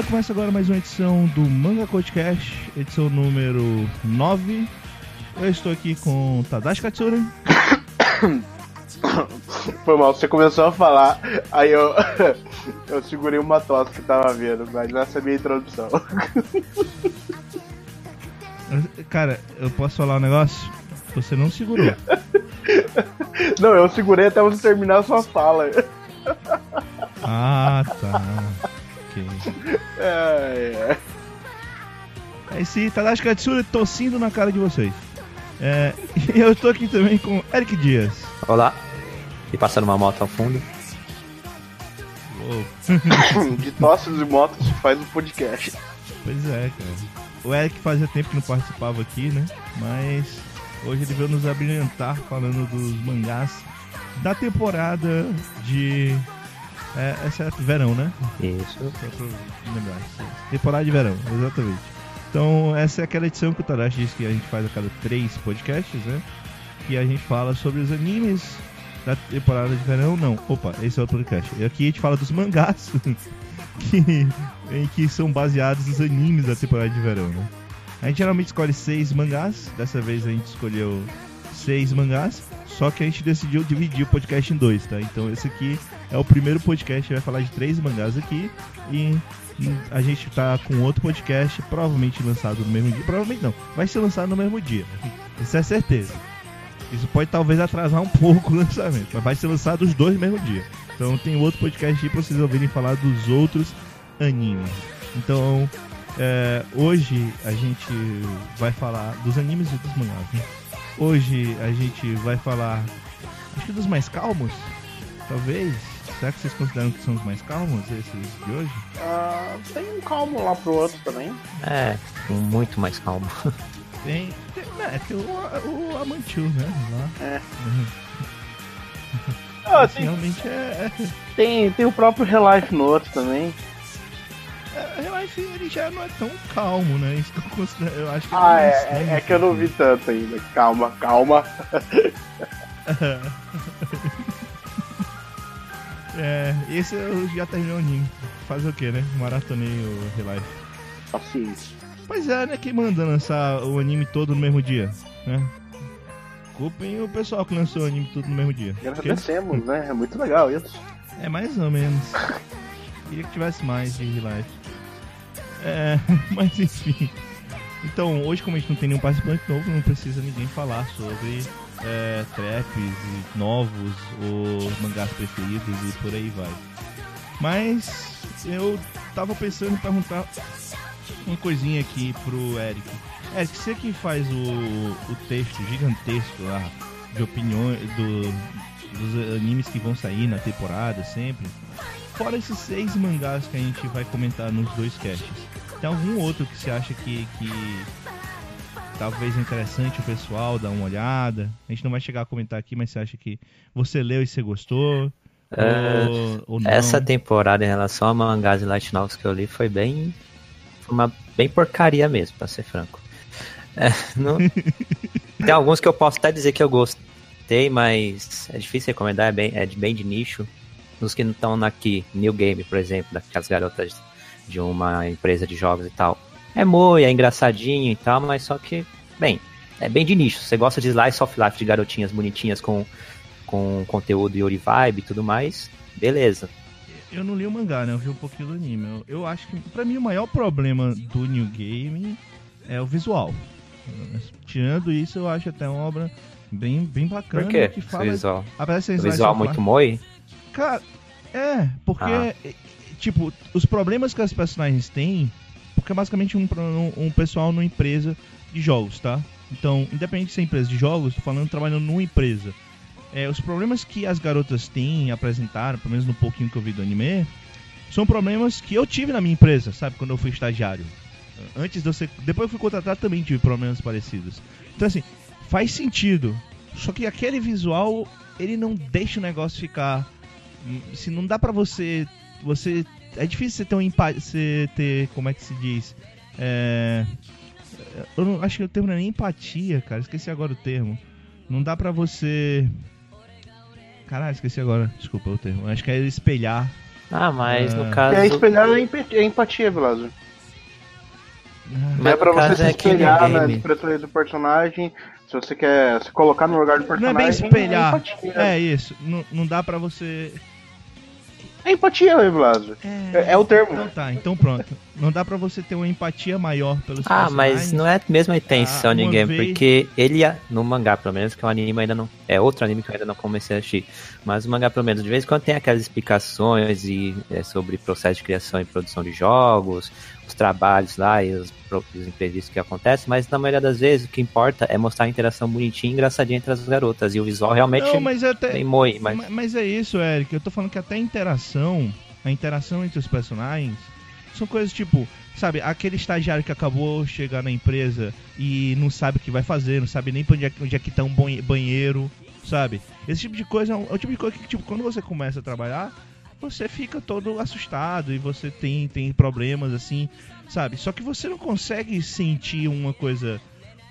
galera, começa agora mais uma edição do Manga Podcast, edição número 9. Eu estou aqui com Tadashi Katsura, Foi mal, você começou a falar, aí eu, eu segurei uma tosse que tava vendo, mas nessa é a minha introdução. Cara, eu posso falar um negócio? Você não segurou. Não, eu segurei até você terminar a sua fala. Ah, tá. Ok. É, é. É esse Tadashi Katsura tossindo na cara de vocês. É, e eu estou aqui também com Eric Dias. Olá. E passando uma moto ao fundo. Uou. De tosses e motos se faz um podcast. Pois é, cara. O Eric fazia tempo que não participava aqui, né? Mas hoje ele veio nos abrilhantar falando dos mangás da temporada de. É, é certo, verão, né? Isso. Temporada de verão, exatamente. Então, essa é aquela edição que o Tadashi disse que a gente faz a cada três podcasts, né? Que a gente fala sobre os animes da temporada de verão. Não, opa, esse é outro podcast. E Aqui a gente fala dos mangás que, em que são baseados nos animes da temporada de verão, né? A gente geralmente escolhe seis mangás. Dessa vez a gente escolheu seis mangás. Só que a gente decidiu dividir o podcast em dois, tá? Então esse aqui é o primeiro podcast, vai falar de três mangás aqui. E a gente tá com outro podcast, provavelmente lançado no mesmo dia. Provavelmente não, vai ser lançado no mesmo dia. Isso é certeza. Isso pode talvez atrasar um pouco o lançamento, mas vai ser lançado os dois no mesmo dia. Então tem outro podcast aí pra vocês ouvirem falar dos outros animes. Então, é, hoje a gente vai falar dos animes e dos mangás. Né? Hoje a gente vai falar, acho que dos mais calmos, talvez. Será que vocês consideram que são os mais calmos esses de hoje? Ah, tem um calmo lá pro outro também. É, muito mais calmo. Tem, tem, né, tem o, o Amantiu, né? Lá. É. Uhum. Ah, tem, realmente é, é, tem, tem o próprio Relife no outro também. É. Eu acho que ele já não é tão calmo, né? Isso que eu considero. Eu acho que Ah, é, é, é lento, que eu não vi tanto ainda. Calma, calma. É, esse eu já terminei o anime. Fazer o que, né? Maratonei o Relife. Paciência. Pois é, né? Quem manda lançar o anime todo no mesmo dia, né? Culpem o pessoal que lançou o anime todo no mesmo dia. Porque Agradecemos, né? É muito legal isso. É mais ou menos. Queria que tivesse mais de Relife. É, mas enfim. Então, hoje como a gente não tem nenhum participante novo, não precisa ninguém falar sobre é, traps novos, ou mangás preferidos e por aí vai. Mas eu tava pensando em perguntar uma coisinha aqui pro Eric. Eric, você que faz o, o texto gigantesco lá de opiniões do, dos animes que vão sair na temporada sempre. Fora esses seis mangás que a gente vai comentar nos dois casts, tem algum outro que você acha que, que talvez interessante o pessoal dar uma olhada? A gente não vai chegar a comentar aqui, mas você acha que você leu e você gostou? É, ou, ou? Essa temporada em relação a mangás e light novels que eu li foi bem. Foi uma bem porcaria mesmo, pra ser franco. É, não- Tem alguns que eu posso até dizer que eu gostei, mas é difícil recomendar, é bem, é de bem de nicho. Nos que não estão aqui, New Game, por exemplo, daquelas garotas de uma empresa de jogos e tal. É moi, é engraçadinho e tal, mas só que, bem, é bem de nicho. Você gosta de slice of life de garotinhas bonitinhas com, com conteúdo Yuri Vibe e tudo mais, beleza. Eu não li o mangá, né? Eu vi um pouquinho do anime. Eu, eu acho que, pra mim, o maior problema do New Game é o visual. Tirando isso, eu acho até uma obra bem, bem bacana. Por quê? Que fala, visual, Apesar de ser o slice visual muito moi? Cara, é, porque, Ah. É, tipo, os problemas que as personagens têm, porque é basicamente um, um, um pessoal numa empresa de jogos, tá? Então, independente de ser empresa de jogos, tô falando trabalhando numa empresa. É, os problemas que as garotas têm, apresentaram, pelo menos no pouquinho que eu vi do anime, são problemas que eu tive na minha empresa, sabe? Quando eu fui estagiário. Antes de eu ser. Depois eu fui contratado também tive problemas parecidos. Então, assim, faz sentido. Só que aquele visual, ele não deixa o negócio ficar. Se não dá pra você. Você. É difícil você ter um empa- Você ter. Como é que se diz? É. Eu não, acho que o termo não é nem empatia, cara. Esqueci agora o termo. Não dá pra você. Caralho, esqueci agora. Desculpa o termo. Acho que é espelhar. Ah, mas Ah. no E caso. é espelhar é é empatia, Velasco. Mas é pra você se é espelhar nas game. expressões do personagem. Se você quer se colocar no lugar do Não é personagem. bem espelhar. É. É isso. Não, não dá pra você. É empatia, Velasco. É, é o termo. Então tá, então pronto. Não dá pra você ter uma empatia maior pelos Ah, mas não é a mesma intenção Ah, de game, vez- porque ele, no mangá pelo menos, que é um anime ainda não. É outro anime que eu ainda não comecei a assistir. Mas o mangá, pelo menos, de vez em quando tem aquelas explicações e, é, sobre processo de criação e produção de jogos, os trabalhos lá e os, os imprevistos que acontecem, mas na maioria das vezes o que importa é mostrar a interação bonitinha e engraçadinha entre as garotas. E o visual realmente Não, mas é até. tem moi, mas. Ma- Mas é isso, Eric. Eu tô falando que até a interação, a interação entre os personagens, são coisas tipo, sabe, aquele estagiário que acabou de chegar na empresa e não sabe o que vai fazer, não sabe nem pra onde é, onde é que tá um banhe- banheiro, sabe? Esse tipo de coisa é um- é o tipo de coisa que, tipo, quando você começa a trabalhar, você fica todo assustado e você tem, tem problemas assim, sabe? Só que você não consegue sentir uma coisa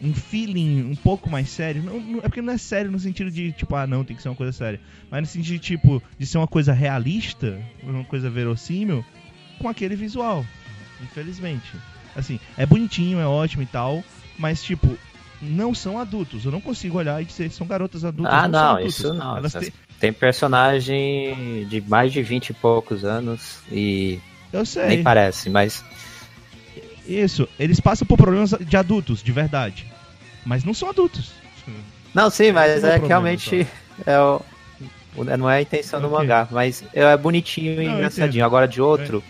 um feeling um pouco mais sério. Não, não- é porque não é sério no sentido de, tipo, ah, não, tem que ser uma coisa séria. Mas no sentido de, tipo, de ser uma coisa realista, uma coisa verossímil, com aquele visual. Infelizmente. Assim, é bonitinho, é ótimo e tal, mas, tipo, não são adultos. Eu não consigo olhar e dizer são garotas adultas. Ah, não, adultas. isso não. Elas Tem personagem de mais de 20 e poucos anos e Eu sei. nem parece, mas Isso, eles passam por problemas de adultos, de verdade. Mas não são adultos. Não, sim, mas é é que realmente é o, o- não é a intenção do Ok. mangá, mas é bonitinho e Não, engraçadinho. Agora de outro,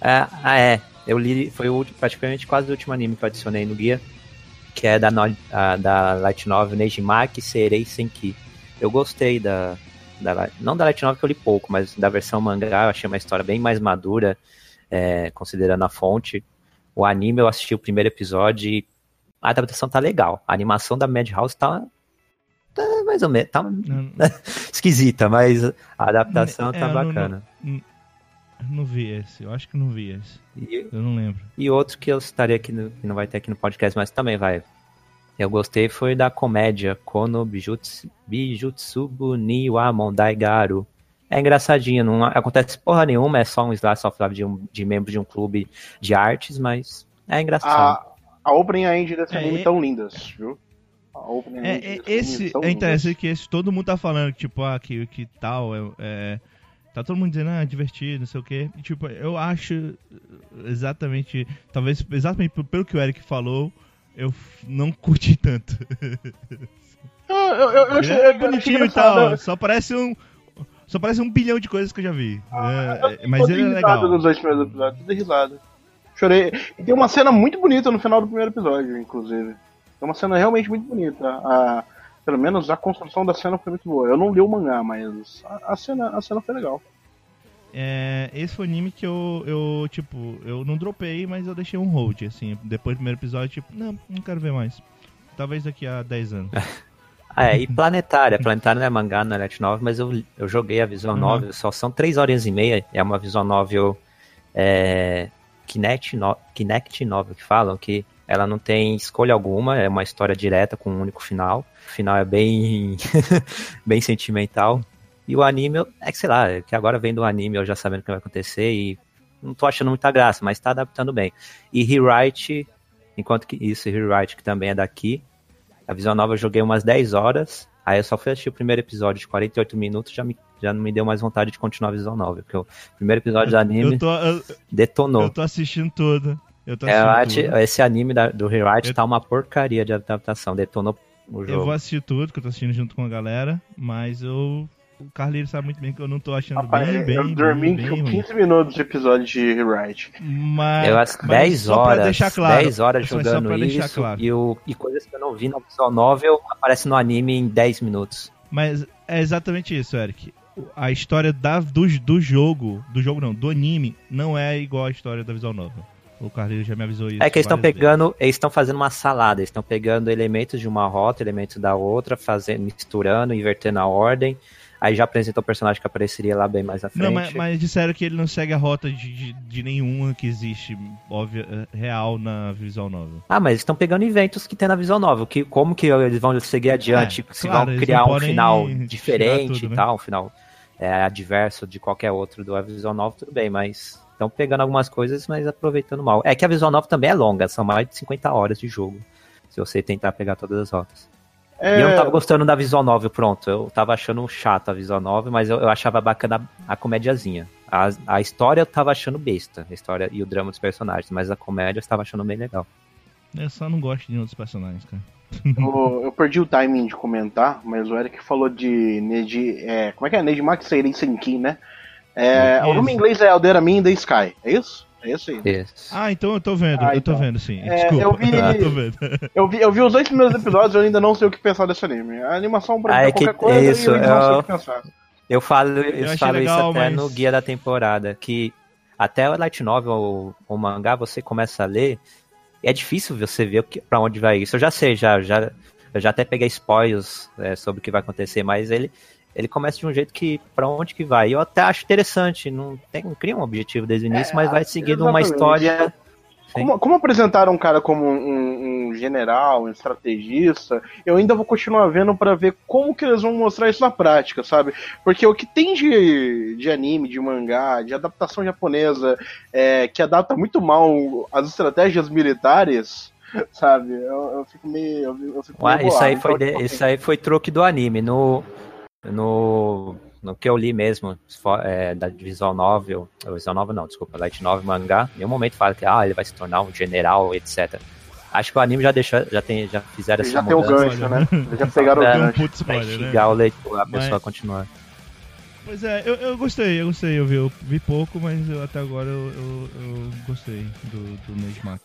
é, ah, é, eu li, foi o, praticamente quase o último anime que eu adicionei no guia, que é da, no- a- da Light Novel Nejimaki Serei Senki. Eu gostei da, da não da Light Novel que eu li pouco, mas da versão mangá, eu achei uma história bem mais madura, é, considerando a fonte. O anime eu assisti o primeiro episódio e a adaptação tá legal. A animação da Madhouse tá, tá mais ou menos, tá Não, esquisita, mas a adaptação É, tá eu não- bacana. não vi esse, eu acho que não vi esse. E, Eu não lembro. e outro que eu citaria aqui, no, que não vai ter aqui no podcast, mas também vai. Eu gostei foi da comédia Kono Bijutsu, Bijutsubu ni wa Mondai Garu. É engraçadinho, não acontece porra nenhuma, é só um slice of life de, um, de membro de um clube de artes, mas é engraçado. A, a opening e a end desse É, anime é- tão lindas, viu? A opening e a É, é, esse tão é interessante que esse todo mundo tá falando que, tipo, ah, que, que tal, é, é- Tá todo mundo dizendo, ah, é divertido, não sei o quê. E, tipo, eu acho exatamente. Talvez exatamente pelo que o Eric falou, eu não curti tanto. Eu, eu, eu, eu achei, é bonitinho e tal, só parece um. Só parece um bilhão de coisas que eu já vi. É, é, mas Eu dei ele é legal. nos dois primeiros episódios, dei risada. Chorei. E tem uma cena muito bonita no final do primeiro episódio, inclusive. É uma cena realmente muito bonita. A, pelo menos a construção da cena foi muito boa. Eu não li o mangá, mas a, a cena, a cena foi legal. É, esse foi o anime que eu, eu, tipo, eu não dropei, mas eu deixei um hold, assim. Depois do primeiro episódio, tipo, não, não quero ver mais. Talvez daqui a 10 anos. Ah, é, e Planetária. Planetária não é mangá, não é light novel, mas eu, eu joguei a visual Uhum. novel, só são três horas e meia. É uma visual novel é, Kinect, no, Kinect novel, que falam que ela não tem escolha alguma, é uma história direta com um único final. O final é bem, bem sentimental. E o anime, é que sei lá, é que agora vendo o anime eu já sabendo o que vai acontecer e não tô achando muita graça, mas tá adaptando bem. E Rewrite, enquanto que isso, Rewrite, que também é daqui, a Visão Nova eu joguei umas 10 horas, aí eu só fui assistir o primeiro episódio de 48 minutos, já, me, já não me deu mais vontade de continuar a Visão Nova, porque o primeiro episódio do anime Eu tô, eu, detonou. eu tô assistindo tudo. Eu tô É, eu esse anime da- do Rewrite Eu- tá uma porcaria de adaptação, detonou o Eu jogo. vou assistir tudo, que eu tô assistindo junto com a galera, mas eu. O Carlinhos sabe muito bem que eu não tô achando Rapaz, bem, bem, eu bem, dormi bem, com ruim. 15 minutos de episódio de Rewrite. Mas, Eu acho mas 10 só pra horas, deixar claro, 10 horas jogando isso claro. e, o, e coisas que eu não vi na visual novel aparece no anime em 10 minutos. Mas é exatamente isso, Eric. A história da, do, do jogo, do jogo não, do anime, não é igual à história da visual novel. O Carlinhos já me avisou isso. É que eles estão pegando, eles estão fazendo uma salada, eles estão pegando elementos de uma rota, elementos da outra, fazendo, misturando, invertendo a ordem. Aí já apresentou o personagem que apareceria lá bem mais à frente. Não, mas, mas disseram que ele não segue a rota de, de, de nenhuma que existe óbvia, eh, real na visual novel. Ah, mas eles estão pegando eventos que tem na visual novel. Que, como que eles vão seguir adiante? É, se claro, vão criar um final diferente tudo, né? e tal, um final é, adverso de qualquer outro do visual novel, tudo bem, mas estão pegando algumas coisas, mas aproveitando mal. É que a visual novel também é longa, são mais de 50 horas de jogo. Se você tentar pegar todas as rotas. É, E eu não tava gostando da visual novel, pronto. Eu tava achando chato a visual novel, mas eu, eu achava bacana a, a comédiazinha. A, a história eu tava achando besta, a história e o drama dos personagens, mas a comédia eu estava achando bem legal. Eu só não gosto de outros personagens, cara. eu, eu perdi o timing de comentar, mas o Eric falou de Neji. É, como é que é? Nejimak Seirei Senki, né? É, Isso. o nome em inglês é Alderamin the Sky, é isso? É isso aí. Isso. Ah, então eu tô vendo, Ah, eu tô então. vendo sim. É, Desculpa. eu vi- Ah, tô vendo. Eu vi, eu vi os dois primeiros episódios e eu ainda não sei o que pensar desse anime. A animação pra Ah, mim é é que- qualquer coisa é isso, e eu ainda não sei eu- o que pensar. Eu falo, eu achei falo legal, isso até mas- no guia da temporada, que até o light novel ou o mangá você começa a ler, e é difícil você ver o que- pra onde vai isso. Eu já sei, já, já, eu já até peguei spoilers é, sobre o que vai acontecer, mas ele, ele começa de um jeito que pra onde que vai. Eu até acho interessante, não, tem, não cria um objetivo desde o início, É, mas vai seguindo uma exatamente. história. Sim. Como, como apresentaram um cara como um, um general, um estrategista, eu ainda vou continuar vendo pra ver como que eles vão mostrar isso na prática, sabe? Porque o que tem de, de anime, de mangá, de adaptação japonesa, é, que adapta muito mal as estratégias militares, sabe? Eu, eu fico meio. Eu, eu fico Ué, meio isso, aí foi de- isso aí foi truque do anime. No, no, no que eu li mesmo, é, da Visual Novel, ou Visual Novel não, desculpa, Light Novel mangá, em nenhum momento fala que ah, ele vai se tornar um general, etc. Acho que o anime já deixou, já, tem, já fizeram Eles essa já tem o mudança gancho, né? Já pegaram o gancho. pra spoiler, né? o leitor, a Mas- pessoa a continuar. Pois é, eu, eu gostei, eu gostei, eu vi, eu vi pouco, mas eu- até agora eu, eu, eu gostei do, do Nejimak.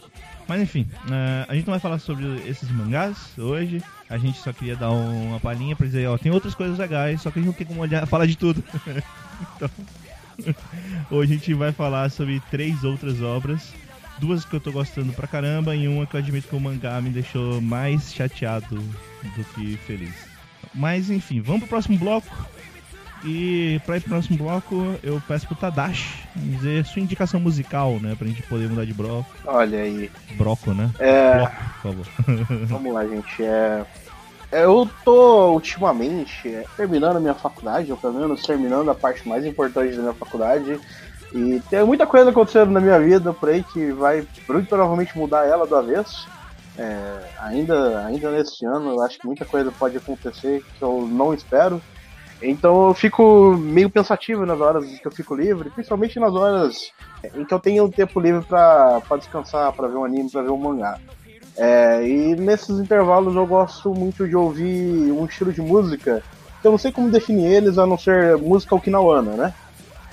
Mas enfim, eh, a gente não vai falar sobre esses mangás hoje, a gente só queria dar um- uma palhinha pra dizer, ó, tem outras coisas legais, só que a gente não tem como olhar, falar de tudo. então, hoje a gente vai falar sobre três outras obras, duas que eu tô gostando pra caramba e uma que eu admito que o mangá me deixou mais chateado do que feliz. Mas enfim, vamos pro próximo bloco. E pra ir pro próximo bloco, eu peço pro Tadashi dizer sua indicação musical, né? Pra gente poder mudar de bloco. Olha aí. Broco, né? É, Bloco, por favor. Vamos lá, gente. É... é, Eu tô ultimamente é, terminando a minha faculdade, ou pelo menos terminando a parte mais importante da minha faculdade. E tem muita coisa acontecendo na minha vida por aí que vai muito provavelmente mudar ela do avesso. É, ainda, ainda nesse ano, eu acho que muita coisa pode acontecer que eu não espero. Então eu fico meio pensativo nas horas que eu fico livre, principalmente nas horas em que eu tenho tempo livre pra descansar, pra ver um anime, pra ver um mangá. É, e nesses intervalos eu gosto muito de ouvir um estilo de música que eu não sei como definir eles a não ser música okinawana, né?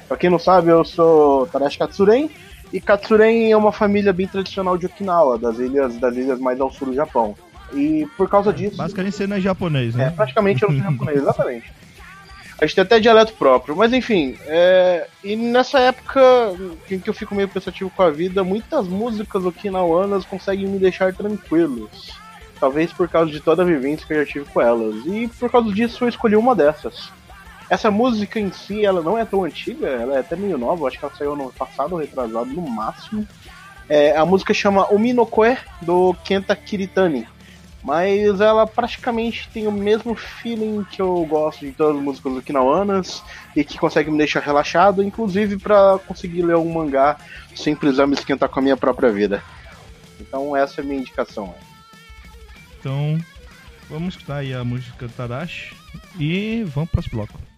Pra quem não sabe, eu sou Tadashi Katsuren e Katsuren é uma família bem tradicional de Okinawa, das ilhas, das ilhas mais ao sul do Japão. E por causa disso. Basicamente você não é japonês, É, né? praticamente eu não sou japonês, exatamente. A gente tem até dialeto próprio, mas enfim, é, e nessa época em que eu fico meio pensativo com a vida, muitas músicas okinawanas conseguem me deixar tranquilos. Talvez por causa de toda a vivência que eu já tive com elas. E por causa disso eu escolhi uma dessas. Essa música em si, ela não é tão antiga, ela é até meio nova, acho que ela saiu no passado retrasado no máximo. É, a música chama Ominokoe, do Kenta Kiritani. Mas ela praticamente tem o mesmo feeling que eu gosto de todas as músicas okinawanas e que consegue me deixar relaxado, inclusive para conseguir ler um mangá sem precisar me esquentar com a minha própria vida. Então essa é a minha indicação. Então, vamos escutar aí a música do Tadashi e vamos pro próximo bloco.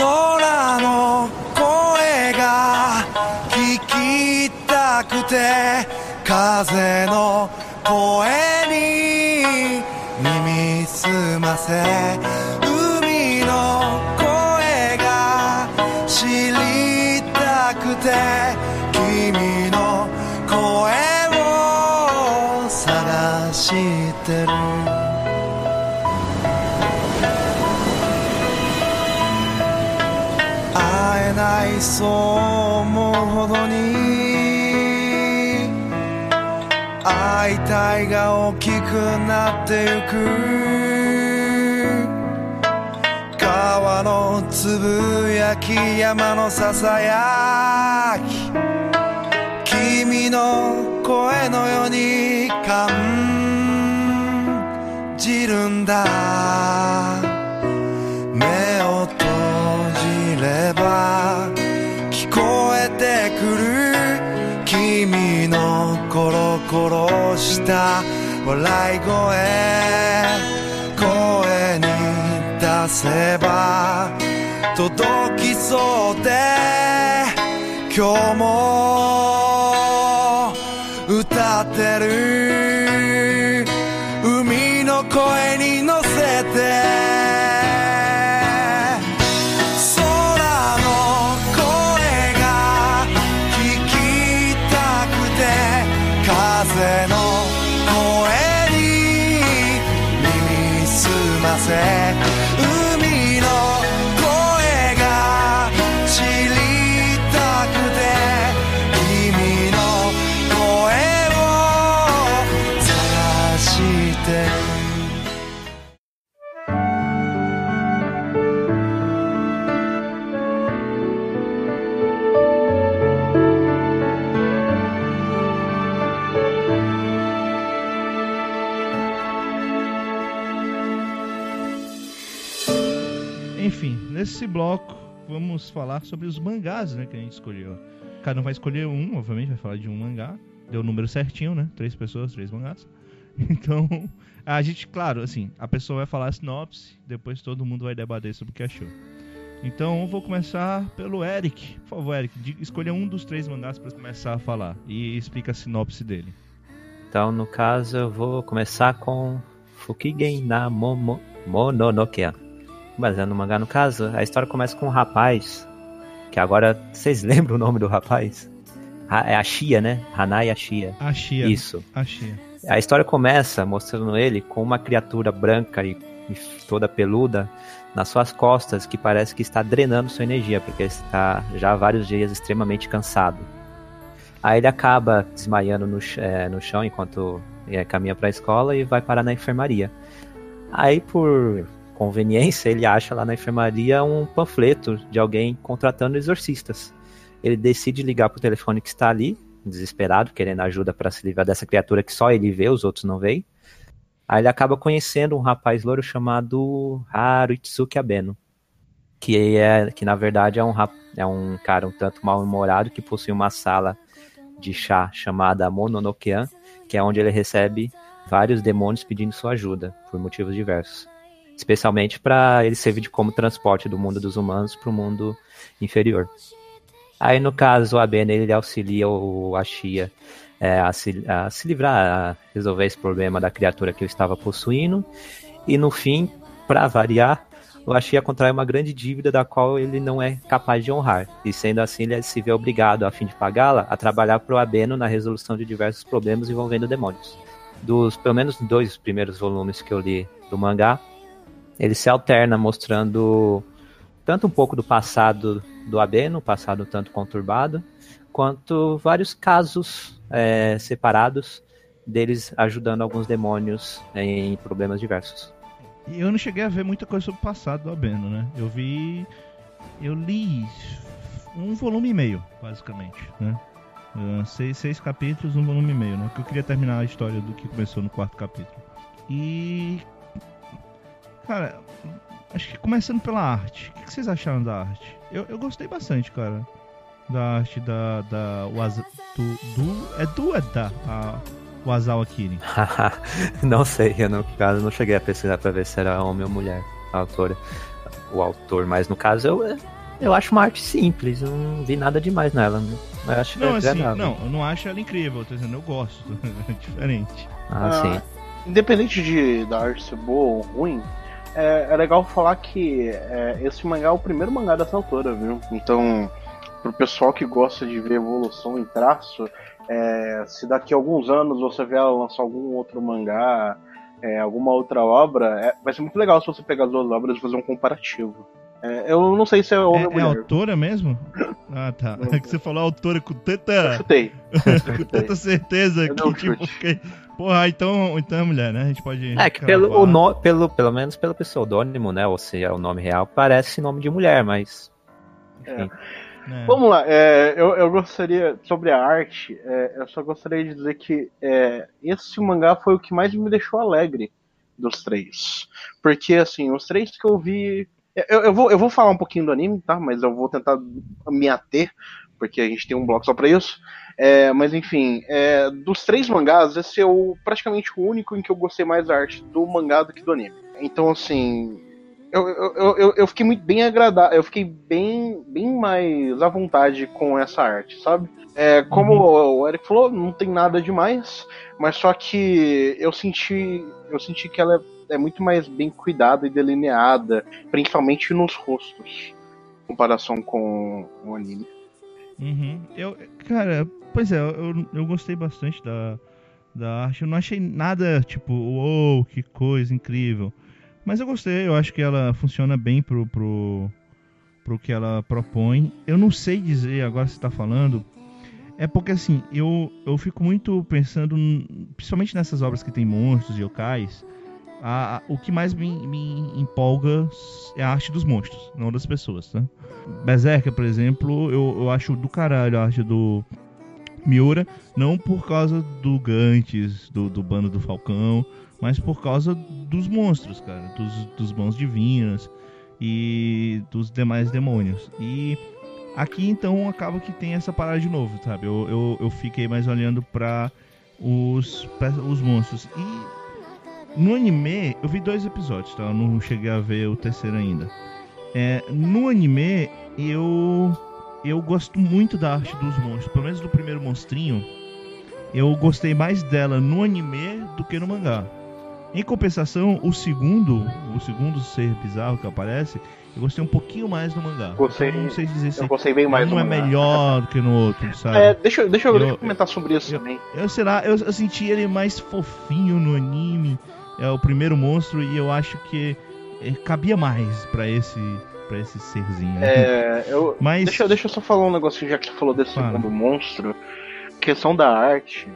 空の声が聞きたくて風の声に耳すませ海の声が知りたくて君の声を探してるそう思うほどに会いたいが大きくなってゆく。川のつぶやき山のささやき。君の声のように感じるんだ。目を閉じればこえてくる君のコロコロした笑い声声に出せば届きそうで今日も歌ってる。海の声に乗せて。Vamos falar sobre os mangás, né, que a gente escolheu. Cada um vai escolher um, obviamente, vai falar de um mangá. Deu o número certinho, né? Três pessoas, três mangás. Então, a gente, claro, assim, a pessoa vai falar a sinopse, depois todo mundo vai debater sobre o que achou. Então, vou começar pelo Eric. Por favor, Eric, escolha um dos três mangás para começar a falar e explica a sinopse dele. Então, no caso, eu vou começar com Fukigen na Momo, Mononoke. Baseado no mangá, no caso, a história começa com um rapaz, que agora, vocês lembram o nome do rapaz? É a Shia, né? Hanai Ashia. A Shia. Isso. A Shia. A história começa mostrando ele com uma criatura branca e, e toda peluda nas suas costas que parece que está drenando sua energia, porque ele está já há vários dias extremamente cansado. Aí ele acaba desmaiando no, eh, no chão enquanto eh, caminha para a escola e vai parar na enfermaria. Aí, por conveniência, ele acha lá na enfermaria um panfleto de alguém contratando exorcistas. Ele decide ligar pro telefone que está ali, desesperado, querendo ajuda para se livrar dessa criatura que só ele vê, os outros não veem. Aí ele acaba conhecendo um rapaz loiro chamado Haruitsuki Abeno, que é que na verdade é um é um cara um tanto mal-humorado que possui uma sala de chá chamada Mononokean, que é onde ele recebe vários demônios pedindo sua ajuda por motivos diversos, especialmente para ele servir de como transporte do mundo dos humanos para o mundo inferior. Aí, no caso, o Abena ele auxilia o Ashia é, a, se, a se livrar, a resolver esse problema da criatura que eu estava possuindo. E no fim, para variar, o Ashia contrai uma grande dívida da qual ele não é capaz de honrar. E sendo assim, ele se vê obrigado, a fim de pagá-la, a trabalhar para o Abeno na resolução de diversos problemas envolvendo demônios. Dos pelo menos dois primeiros volumes que eu li do mangá, ele se alterna mostrando tanto um pouco do passado do Abeno, passado tanto conturbado, quanto vários casos é, separados deles ajudando alguns demônios em problemas diversos. E eu não cheguei a ver muita coisa sobre o passado do Abeno, né? Eu vi. Eu li um volume e meio, basicamente, né? Ah, seis, seis capítulos, um volume e meio, né? Porque eu queria terminar a história do que começou no quarto capítulo. E. Cara, acho que começando pela arte. O que vocês acharam da arte? Eu, eu gostei bastante, cara. Da arte da. da Waza, do, do. É do é da? A, Wazawa Kirin. não sei, eu no caso não cheguei a pesquisar pra ver se era homem ou mulher a autora, o autor, mas no caso eu, eu acho uma arte simples, eu não vi nada demais nela. né? Eu acho Não, assim, agradável. não, eu não acho ela incrível, eu tô dizendo, eu gosto. É diferente. Ah, Ah, sim. Independente de da arte ser boa ou ruim, é, é legal falar que é, esse mangá é o primeiro mangá dessa autora, viu? Então, pro pessoal que gosta de ver evolução em traço, é, se daqui a alguns anos você vier lançar algum outro mangá, é, alguma outra obra, é, vai ser muito legal se você pegar as duas obras e fazer um comparativo. É, eu não sei se é É, homem é ou mulher. autora mesmo? Ah, tá. É que você falou autora com Eu tanta, chutei. com tanta certeza Eu que, tipo. Porra, então, então é mulher, né? A gente pode. É que pelo, o no, pelo, pelo menos pelo pseudônimo, né? Ou se é o nome real, parece nome de mulher, mas. Enfim. É. Vamos lá, é, eu, eu gostaria, sobre a arte, é, eu só gostaria de dizer que é, esse mangá foi o que mais me deixou alegre dos três. Porque, assim, os três que eu vi. Eu, eu, vou, eu vou falar um pouquinho do anime, tá? Mas eu vou tentar me ater, porque a gente tem um bloco só pra isso. É, mas, enfim, é, dos três mangás, esse é o, praticamente o único em que eu gostei mais da arte do mangá do que do anime. Então, assim, eu, eu, eu- eu, fiquei muito bem agradado, eu fiquei bem, bem mais à vontade com essa arte, sabe? É, como o Eric falou, não tem nada demais, mas só que eu senti, eu senti que ela é, é muito mais bem cuidada e delineada, principalmente nos rostos, em comparação com o anime. Uhum. Eu, cara, pois é, eu, eu gostei bastante da, da arte. Eu não achei nada tipo, uou, que coisa incrível. Mas eu gostei, eu acho que ela funciona bem pro, pro, pro que ela propõe. Eu não sei dizer, agora você tá falando. É porque assim, eu, eu fico muito pensando, principalmente nessas obras que tem monstros e yokais. A, a- o que mais me, me empolga é a arte dos monstros, não das pessoas, tá? Berserker, por exemplo, eu, eu acho do caralho a arte do Miura, não por causa do Gantes, do, do bando do Falcão, mas por causa dos monstros, cara, dos, dos mãos divinas e dos demais demônios. E aqui então acaba que tem essa parada de novo, sabe? Eu, eu, eu fiquei mais olhando pra os, pra os monstros. E no anime, eu vi dois episódios, tá? Eu não cheguei a ver o terceiro ainda. É, no anime, eu eu gosto muito da arte dos monstros, pelo menos do primeiro monstrinho. Eu gostei mais dela no anime do que no mangá. Em compensação, o segundo, o segundo ser bizarro que aparece, eu gostei um pouquinho mais no mangá. Gostei- Então, não sei dizer se Eu gostei bem mais um do é mangá. melhor do que no outro, sabe? É, deixa, eu- deixa, eu, Eu- eu comentar sobre isso eu- também. Eu sei lá, eu, eu senti ele mais fofinho no anime, é o primeiro monstro e eu acho que eh, cabia mais pra esse para esse serzinho. né? É, eu, Mas Deixa, deixa eu só falar um negocinho, já que você falou desse segundo monstro. Questão da arte.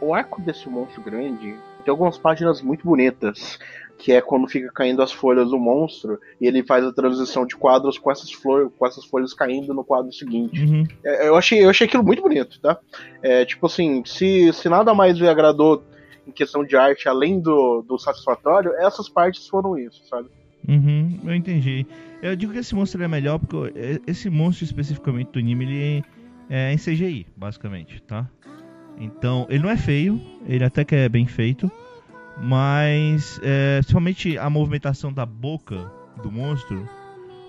O arco desse monstro grande tem algumas páginas muito bonitas. Que é quando fica caindo as folhas do monstro e ele faz a transição de quadros com essas, flor, com essas folhas caindo no quadro seguinte. Uhum. É, eu, achei, eu achei aquilo muito bonito, tá? É, tipo assim, se, se nada mais me agradou em questão de arte, além do, do satisfatório, essas partes foram isso, sabe? Uhum, eu entendi. Eu digo que esse monstro é melhor porque eh, esse monstro especificamente do anime ele é em CGI, basicamente, tá? Então, ele não é feio, ele até que é bem feito, mas é, principalmente a movimentação da boca do monstro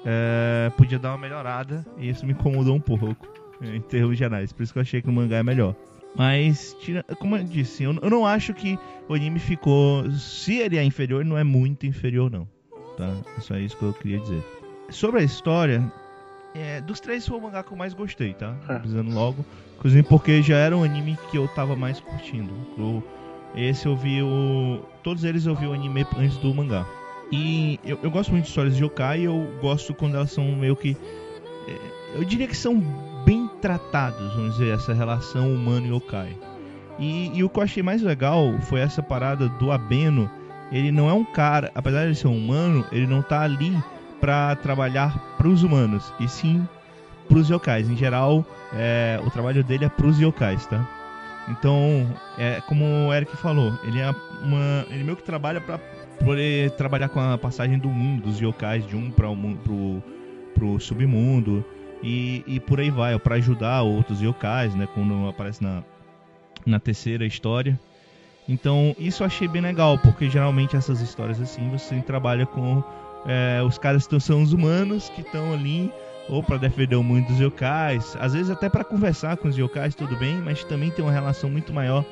é, podia dar uma melhorada e isso me incomodou um pouco em termos gerais, por isso que eu achei que o mangá é melhor. Mas, como eu disse, eu, eu não acho que o anime ficou. Se ele é inferior, não é muito inferior, não tá? É só isso que eu queria dizer. Sobre a história, é, dos três foi o mangá que eu mais gostei, tá? É. Avisando logo. Inclusive porque já era um anime que eu tava mais curtindo. Eu- esse eu vi o. Todos eles eu vi o anime antes do mangá. E eu, eu gosto muito de histórias de yokai e eu gosto quando elas são meio que. é, eu diria que são bem tratados, vamos dizer, essa relação humano e yokai. E, e o que eu achei mais legal foi essa parada do Abeno ele não é um cara, apesar de ser um humano, ele não tá ali pra trabalhar pros humanos, e sim pros yokais. Em geral, é, o trabalho dele é pros yokais, tá? Então, é como o Eric falou, ele é uma, ele meio que trabalha pra poder trabalhar com a passagem do mundo, dos yokais de um para o pro, pro submundo e, e por aí vai, para ajudar outros yokais, né? Quando aparece na, na terceira história. Então, isso eu achei bem legal, porque geralmente essas histórias assim você trabalha com é, os caras que são os humanos que estão ali ou para defender o mundo dos yokais, às vezes até para conversar com os yokais, tudo bem, mas também tem uma relação muito maior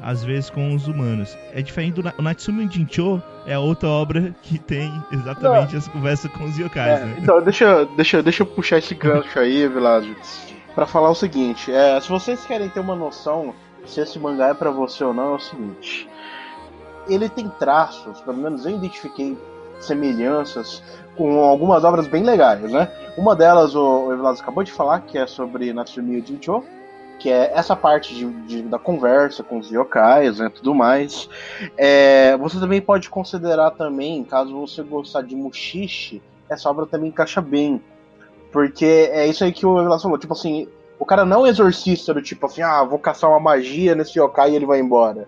às vezes com os humanos. É diferente do Na- o Natsume Jincho, é outra obra que tem exatamente essa conversa com os yokais, É, né? então, deixa, deixa, deixa eu puxar esse gancho aí, Vilásio, pra falar o seguinte: é, se vocês querem ter uma noção se esse mangá é pra você ou não, é o seguinte: ele tem traços, pelo menos eu identifiquei semelhanças com algumas obras bem legais, né? Uma delas, o, Evelado acabou de falar, que é sobre Natsumi Jincho, que é essa parte de, de- da conversa com os yokais e tudo mais. É, você também pode considerar também, caso você gostar de Mushishi, essa obra também encaixa bem. Porque é isso aí que o Evelado falou, tipo assim, o cara não é um exorcista do tipo assim, ah, vou caçar uma magia nesse yokai e ele vai embora.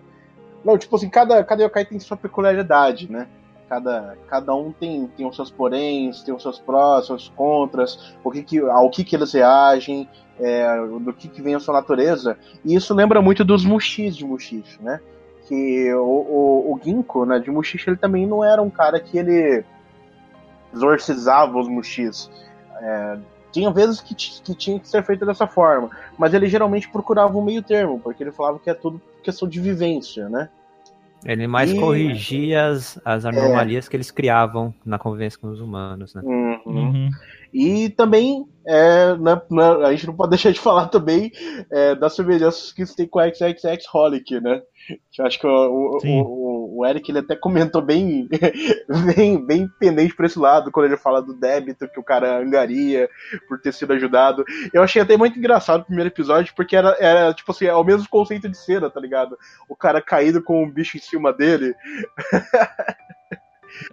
Não, tipo assim, cada, cada yokai tem sua peculiaridade, né? Cada, cada um tem, tem os seus poréns, tem os seus prós, seus contras, o que que, ao que, que eles reagem, é, do que, que vem a sua natureza. E isso lembra muito dos Mushis de Mushishi, né? Que o, o, o né, de Mushishi, ele também não era um cara que ele exorcizava os Mushis. É, tinha vezes que, que tinha que ser feito dessa forma, mas ele geralmente procurava um meio termo, porque ele falava que é tudo questão de vivência, né? Ele mais E- corrigia as, as anomalias que eles criavam na convivência com os humanos, né? Uhum. Uhum. E também, é, né, né, a gente não pode deixar de falar também é, das semelhanças que isso tem com a XXX Holic, né? Que eu acho que o, o, Sim. o, o Eric ele até comentou bem, bem, bem pendente pra esse lado, quando ele fala do débito que o cara angaria por ter sido ajudado. Eu achei até muito engraçado o primeiro episódio, porque era, era tipo assim, é o mesmo conceito de cena, tá ligado? O cara caído com um bicho em cima dele,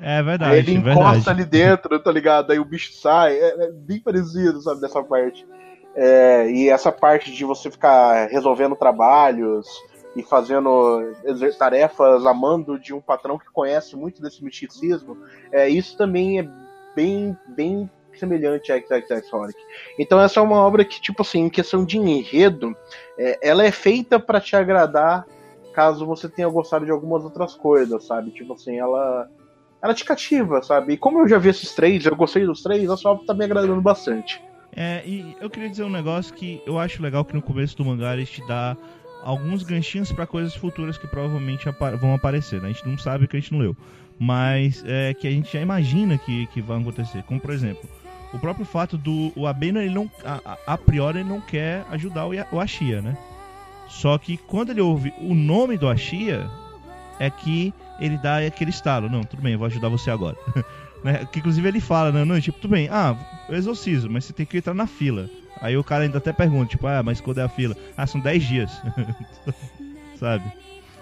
É verdade, Aí ele é encosta verdade. ali dentro, tá ligado? Aí o bicho sai. É, é bem parecido, sabe, dessa parte. É, e essa parte de você ficar resolvendo trabalhos e fazendo tarefas a mando de um patrão que conhece muito desse misticismo, é, isso também é bem, bem semelhante a XXX Sonic. Então essa é uma obra que, tipo assim, em questão de enredo, é, ela é feita pra te agradar caso você tenha gostado de algumas outras coisas, sabe? Tipo assim, ela ela te cativa, sabe? E como eu já vi esses três, eu gostei dos três, a sua obra tá me agradando bastante. É, e eu queria dizer um negócio que eu acho legal que no começo do mangá ele te dá alguns ganchinhos pra coisas futuras que provavelmente apa- vão aparecer, né? A gente não sabe que a gente não leu, mas é que a gente já imagina que, que vão acontecer. Como por exemplo, o próprio fato do o Abeno ele não a, a- priori ele não quer ajudar o, o Ashia, né? Só que quando ele ouve o nome do Ashia é que ele dá aquele estalo, não, tudo bem, eu vou ajudar você agora. Né? Que inclusive ele fala, né? Não, tipo, tudo bem, ah, eu exorcizo, mas você tem que entrar na fila. Aí o cara ainda até pergunta, tipo, ah, mas quando é a fila? Ah, são 10 dias. Sabe?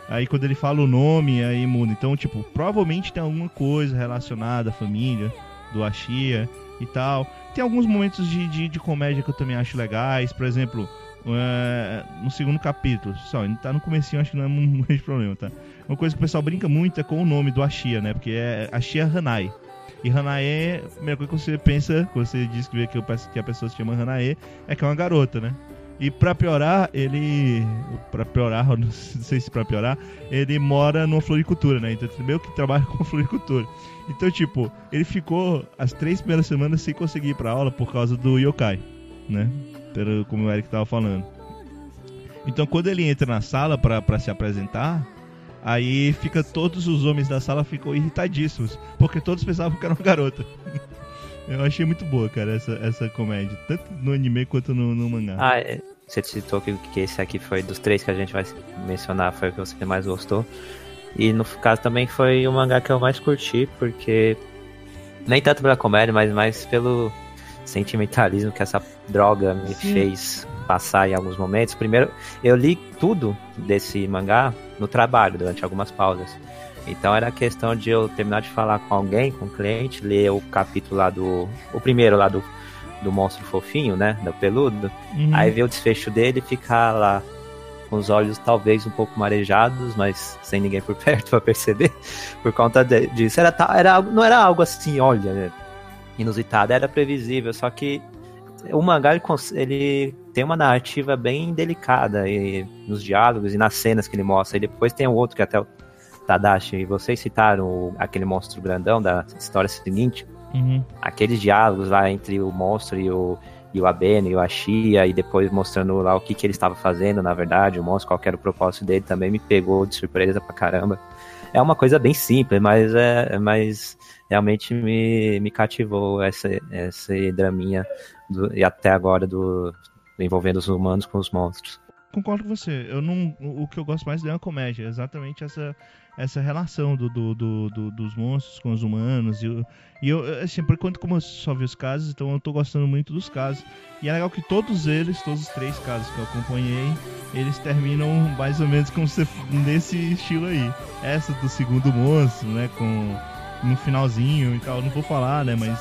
Aí quando ele fala o nome, aí muda. Então, tipo, provavelmente tem alguma coisa relacionada à família do Ashia e tal. Tem alguns momentos de, de, de comédia que eu também acho legais. Por exemplo, é, no segundo capítulo, só, tá no comecinho, acho que não é um grande problema, tá? Uma coisa que o pessoal brinca muito é com o nome do Ashia, né? Porque é Ashia Hanai. E Hanae, a primeira coisa que você pensa, quando você diz que que, que a pessoa se chama Hanae, é que é uma garota, né? E pra piorar, ele. Pra piorar, não sei se pra piorar, ele mora numa floricultura, né? Então ele meio que trabalha com floricultura. Então, tipo, ele ficou as três primeiras semanas sem conseguir ir pra aula por causa do yokai, né? Pelo, como o Eric tava falando. Então, quando ele entra na sala pra, pra se apresentar, aí fica todos os homens da sala ficam irritadíssimos, porque todos pensavam que era uma garota. Eu achei muito boa, cara, essa, essa comédia, tanto no anime quanto no, no mangá. Ah, é, você citou que, que esse aqui foi dos três que a gente vai mencionar, foi o que você mais gostou. E no caso também foi o mangá que eu mais curti, porque nem tanto pela comédia, mas mais pelo sentimentalismo que essa droga me Sim. fez passar em alguns momentos. Primeiro, eu li tudo desse mangá no trabalho, durante algumas pausas. Então era questão de eu terminar de falar com alguém, com um cliente, ler o capítulo lá do. O primeiro lá do, do monstro fofinho, né? Do peludo. Uhum. Aí ver o desfecho dele e ficar lá com os olhos talvez um pouco marejados, mas sem ninguém por perto pra perceber, por conta de- disso. Era, era, não era algo assim, olha, inusitado, era previsível, só que o mangá ele, ele tem uma narrativa bem delicada e, nos diálogos e nas cenas que ele mostra. E depois tem o outro que até o Tadashi, vocês citaram o- aquele monstro grandão da história seguinte, Uhum. aqueles diálogos lá entre o monstro e o, e o Abeno e o Ashia, e depois mostrando lá o que, que ele estava fazendo, na verdade, o monstro, qual que era o propósito dele, também me pegou de surpresa pra caramba. É uma coisa bem simples, mas, é, mas realmente me, me cativou essa, essa draminha do- e até agora do, envolvendo os humanos com os monstros. concordo com você. Eu não, o que eu gosto mais é uma comédia, exatamente essa, essa relação do, do, do- do- dos monstros com os humanos. E, eu- e eu, assim, por enquanto, como eu só vi os casos, então eu tô gostando muito dos casos. E é legal que todos eles, todos os três casos que eu acompanhei, eles terminam mais ou menos como se, nesse estilo aí. Essa do segundo monstro, né? Com no finalzinho e tal, eu não vou falar, né? Mas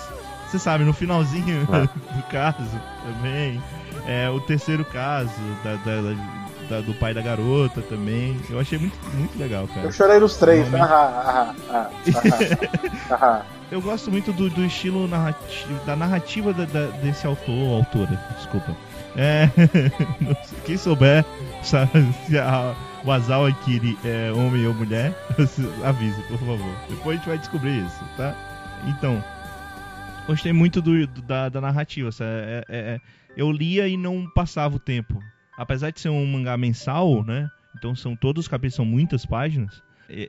você sabe, no finalzinho do caso também. É, o terceiro caso da, da- da- da- do pai da garota também. Eu achei muito, muito legal, cara. Eu chorei nos três. Realmente. Ah, ah, ah, ah, ah, ah. Eu gosto muito do, do estilo narrativo, da narrativa da- da- desse autor, ou autora, desculpa. É, quem souber sabe, se a, o Azawa Kiri é homem ou mulher, avise, por favor. Depois a gente vai descobrir isso, tá? Então, gostei muito do, do- da, da narrativa. É- é- é- eu lia e não passava o tempo. Apesar de ser um mangá mensal, né? Então são todos os capítulos, são muitas páginas.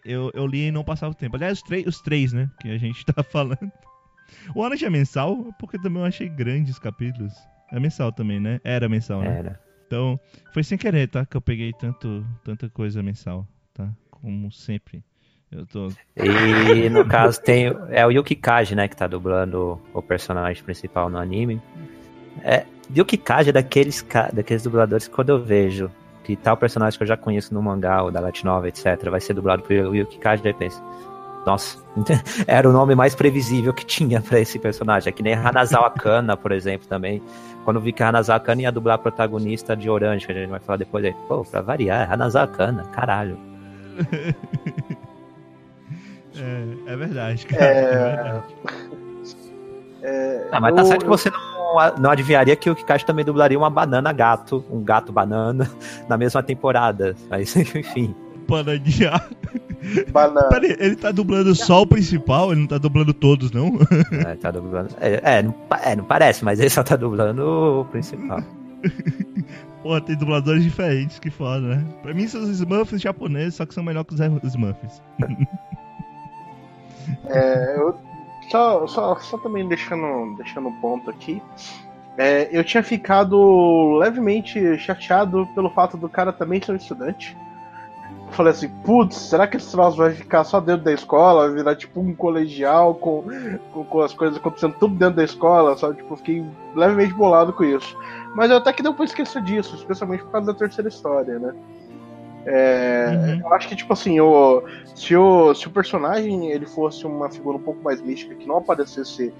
Eu, eu lia e não passava o tempo. Aliás, os, os três, né? Que a gente tá falando. O Orange é mensal, porque também eu achei grandes capítulos. É mensal também, né? Era mensal, né? Era. Então, foi sem querer, tá? Que eu peguei tanto, tanta coisa mensal, tá? Como sempre. Eu tô. E no caso tem. É o Yuki né? Que tá dublando o personagem principal no anime. É, Yuki é daqueles, daqueles dubladores que quando eu vejo que tal personagem que eu já conheço no mangá ou da Novel, etc., vai ser dublado por Yuki Kaji, daí penso. Nossa, era o nome mais previsível que tinha pra esse personagem. É que nem Hanazawa Kana, por exemplo, também. Quando eu vi que a Hanazawa Kana ia dublar a protagonista de Orange, que a gente vai falar depois aí. Pô, pra variar, é Hanazawa Kana, caralho. É, é verdade, cara. É. É verdade. É, Ah, mas tá eu- certo que você não, não adivinharia que o Kikashi também dublaria uma banana gato, um gato banana, na mesma temporada. Mas, enfim. Banana. Peraí, ele tá dublando só o principal, ele não tá dublando todos, não? É, tá dublando. É, é, não, é, não parece, mas ele só tá dublando o principal. Pô, tem dubladores diferentes, que foda, né? Pra mim são os Smurfs japoneses, só que são melhor que os Smurfs. É, eu, só, só, só também deixando, deixando um ponto aqui. É, eu tinha ficado levemente chateado pelo fato do cara também ser um estudante. Eu falei assim, putz, será que esse troço vai ficar só dentro da escola? Vai virar tipo um colegial com, com, com as coisas acontecendo tudo dentro da escola, sabe? Tipo, eu fiquei levemente bolado com isso. Mas eu até que deu pra esquecer disso, especialmente por causa da terceira história, né? É, Uhum. Eu acho que, tipo assim, o, se, o, se o personagem ele fosse uma figura um pouco mais mística, que não aparecesse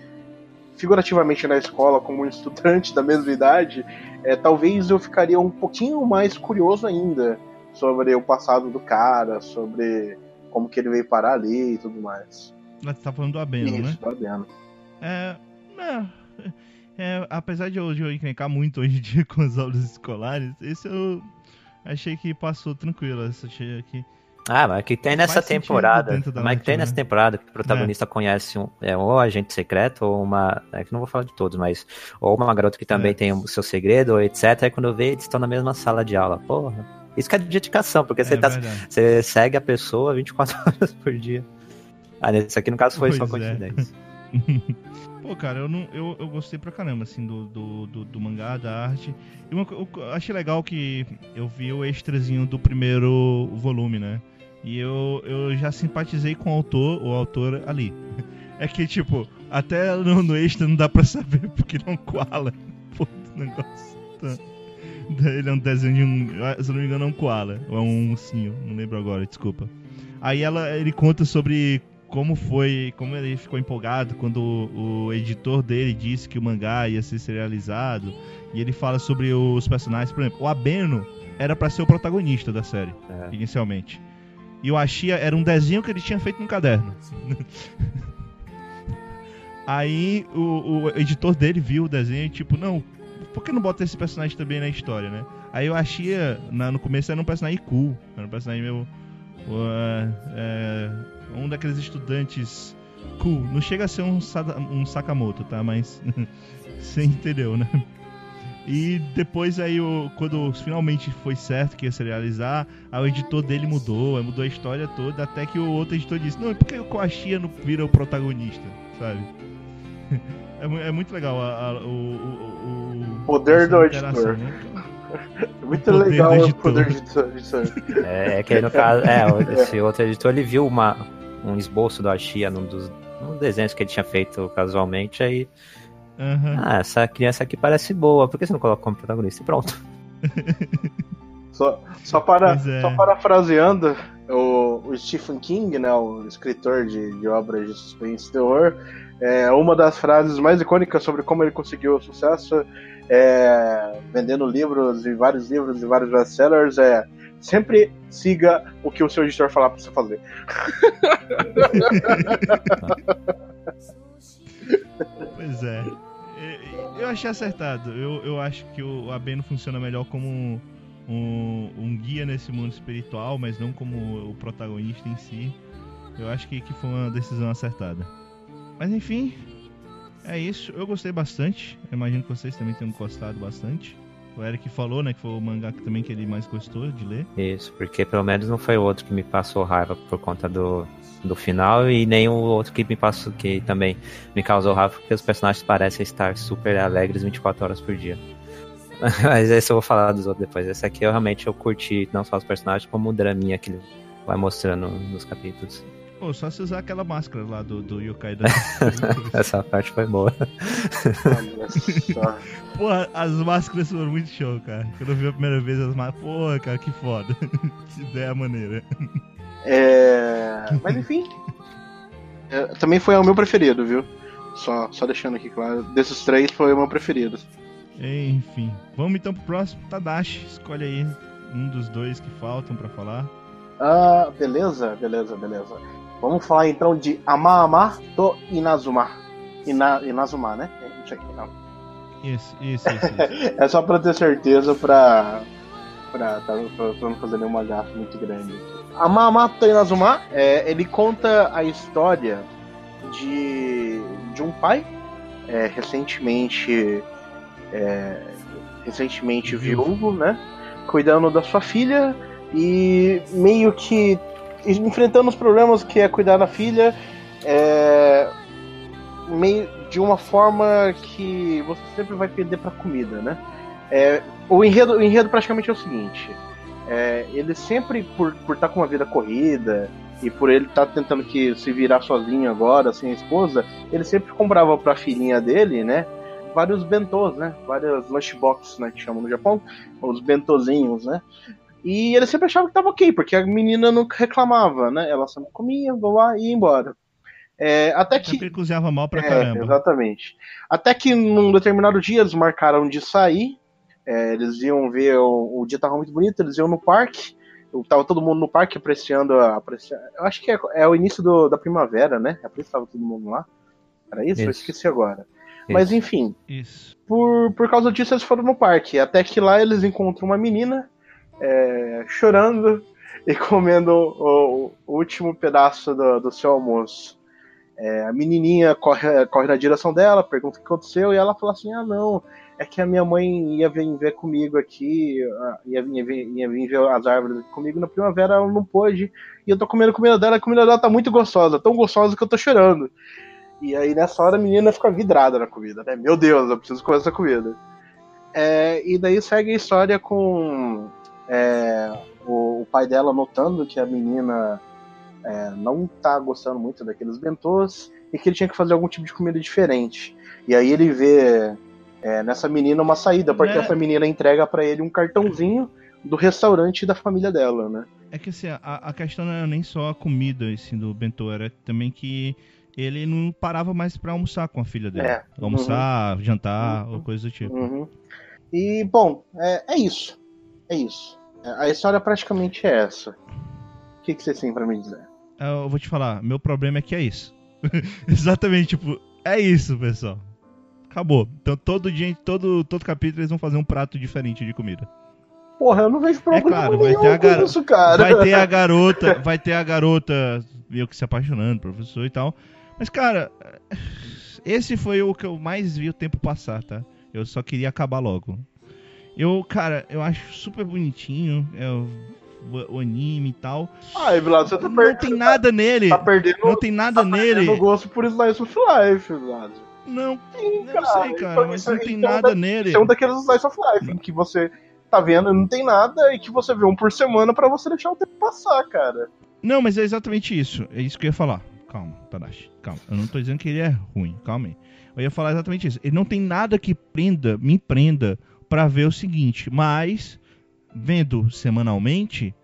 figurativamente na escola como um estudante da mesma idade, é, talvez eu ficaria um pouquinho mais curioso ainda sobre o passado do cara, sobre como que ele veio parar ali e tudo mais. Você tá falando do Abeno, né? Isso, tá vendo. É, é, é, apesar de eu, de eu encrencar muito hoje em dia com as aulas escolares, esse eu achei que passou tranquilo. Achei que Ah, mas que tem nessa temporada. Mas que tem nessa né? temporada que o protagonista conhece um, é, ou um agente secreto, ou uma. É que não vou falar de todos, mas. Ou uma garota que também É. tem o seu segredo, ou etc. Aí quando vê, eles estão na mesma sala de aula. Porra. Isso que é dedicação, porque você, é tá, verdade. você segue a pessoa 24 horas por dia. Ah, nesse aqui no caso foi só Pois é. coincidência. Pô, cara, eu, não, eu, eu gostei pra caramba, assim, do, do, do, do mangá, da arte. E uma, eu achei legal que eu vi o extrazinho do primeiro volume, né? E eu, eu já simpatizei com o autor, o autor ali. É que, tipo, até no, no extra não dá pra saber porque não koala. Pô, o negócio. Tá. Ele é um desenho de um. Se eu não me engano, é um koala. Ou é um ursinho, não lembro agora, desculpa. Aí ela, ele conta sobre como foi, como ele ficou empolgado quando o, o editor dele disse que o mangá ia ser serializado. E ele fala sobre os personagens, por exemplo, o Abeno era pra ser o protagonista da série, É. inicialmente. E o Ashia era um desenho que ele tinha feito no caderno. Aí o, o editor dele viu o desenho e tipo, não, por que não bota esse personagem também na história, né? Aí o Ashia, na- no começo, era um personagem cool, era um personagem meio Uh, é, um daqueles estudantes cool. Não chega a ser um, um Sakamoto, tá? Mas você entendeu, né? E depois aí, quando finalmente foi certo que ia se realizar, aí o editor dele mudou, mudou a história toda, até que o outro editor disse, não, por que o Koashia não vira o protagonista, sabe? É, é muito legal a- a- o, o, o- Poder essa do interação, editor. né? Muito poder do legal o poder de editor. editor. É, é que aí no caso, é, o- esse outro editor ele viu uma, um esboço do Ashia num dos num desenhos que ele tinha feito casualmente, aí, Aham. ah, essa criança aqui parece boa, por que você não coloca como protagonista? E pronto. Só, só, para, é. só parafraseando o, o Stephen King, né, o escritor de, de obras de suspense e terror, é, uma das frases mais icônicas sobre como ele conseguiu sucesso é, vendendo livros e vários livros e vários best-sellers é sempre siga o que o seu editor falar pra você fazer. Pois é. E- Eu achei acertado. Eu, eu acho que o Abeno funciona melhor como um, um guia nesse mundo espiritual, mas não como o protagonista em si. Eu acho que, que foi uma decisão acertada. Mas enfim, é isso. Eu gostei bastante. Eu imagino que vocês também tenham gostado bastante. O Eric falou, né, que foi o mangá que também que ele mais gostou de ler. Isso, porque pelo menos não foi o outro que me passou raiva por conta do, do final e nem o outro que me passou que também me causou raiva porque os personagens parecem estar super alegres 24 horas por dia. Mas esse eu vou falar dos outros depois. Esse aqui eu realmente eu curti não só os personagens, como o draminha que ele vai mostrando nos capítulos. Pô, só se usar aquela máscara lá do, do Yokai da. Essa parte foi boa. Porra, as máscaras foram muito show, cara. Quando eu vi a primeira vez as máscaras. Porra, cara, que foda. que ideia maneira. É, Mas enfim. é, também foi o meu preferido, viu? Só, só deixando aqui claro. Desses três foi o meu preferido. Enfim. Vamos então pro próximo. Tadashi, escolhe aí um dos dois que faltam pra falar. Ah, beleza, beleza, beleza. Vamos falar então de Ama Ama to Inazuma. Ina, Inazuma, né? É Isso aqui, não. Isso, isso, isso. isso. É só pra ter certeza pra. pra, pra, pra não fazer nenhuma gafa muito grande. Ama Ama to Inazuma, é, ele conta a história de, de um pai é, recentemente. é, recentemente viúvo, né? Cuidando da sua filha e meio que enfrentando os problemas que é cuidar da filha é, meio de uma forma que você sempre vai perder pra comida, né? É, o, enredo, o enredo praticamente é o seguinte: é, ele sempre, por estar por tá com uma vida corrida e por ele estar tentando que se virar sozinho agora, sem a esposa, ele sempre comprava pra filhinha dele, né? Vários bentôs, né? Várias lunchboxes, né? Que chamam no Japão, os bentozinhos, né? E ele sempre achava que tava ok, porque a menina nunca reclamava, né? Ela sempre comia, blá, blá, e ia embora. É, até que. Ele cozinhava mal pra É, caramba. exatamente. Até que num determinado dia eles marcaram de sair. é, eles iam ver o, o dia tava muito bonito, eles iam no parque. Eu, tava todo mundo no parque apreciando a. Aprecia... Eu acho que é, é o início do- da primavera, né? É por isso que tava todo mundo lá. Era isso? Eu Isso. esqueci agora. Mas enfim, Isso. por, por causa disso eles foram no parque. Até que lá eles encontram uma menina é, chorando e comendo o, o último pedaço do, do seu almoço. É, a menininha corre, corre na direção dela, pergunta o que aconteceu, e ela fala assim: Ah, não, é que a minha mãe ia vir ver comigo aqui, ia ia ia vir ver as árvores comigo na primavera, ela não pôde, e eu tô comendo comida dela, a comida dela tá muito gostosa, tão gostosa que eu tô chorando. E aí nessa hora a menina fica vidrada na comida, né? Meu Deus, eu preciso comer essa comida. É, e daí segue a história com é, o, o pai dela notando que a menina é, não tá gostando muito daqueles bentôs e que ele tinha que fazer algum tipo de comida diferente. E aí ele vê é, nessa menina uma saída, porque Né? essa menina entrega pra ele um cartãozinho do restaurante da família dela, né? É que assim, a, a questão não era nem só a comida assim, do bentô, era também que ele não parava mais pra almoçar com a filha dele. É. Almoçar, jantar, Uhum. ou coisa do tipo. Uhum. E, bom, é, é isso. É isso. A história praticamente é essa. O que, que vocês têm pra me dizer? Eu vou te falar, meu problema é que é isso. Exatamente, tipo, é isso, pessoal. Acabou. Então todo dia, todo, todo capítulo eles vão fazer um prato diferente de comida. Porra, eu não vejo problema claro, vai nenhum ter a gar- isso, cara. Vai ter a garota, vai ter a garota meio que se apaixonando, professor e tal. Mas, cara, esse foi o que eu mais vi o tempo passar, tá? Eu só queria acabar logo. Eu, cara, eu acho super bonitinho é, o, anime e tal. Ai, Vlad, você tá Não perdendo. tem nada nele. Tá perdendo. Não tem nada tá nele. gosto por Slice of Life, Vlad. Não, Sim, eu não sei, cara, Então, mas isso- não tem então nada da- nele. Isso é um daqueles Slice of Life em que você tá vendo e não tem nada, e que você vê um por semana pra você deixar o tempo passar, cara. Não, mas é exatamente isso. É isso que eu ia falar. Calma, Tadashi. Calma. Eu não tô dizendo que ele é ruim. Calma aí. Eu ia falar exatamente isso. Ele não tem nada que prenda, me prenda pra ver o seguinte. Mas, vendo semanalmente,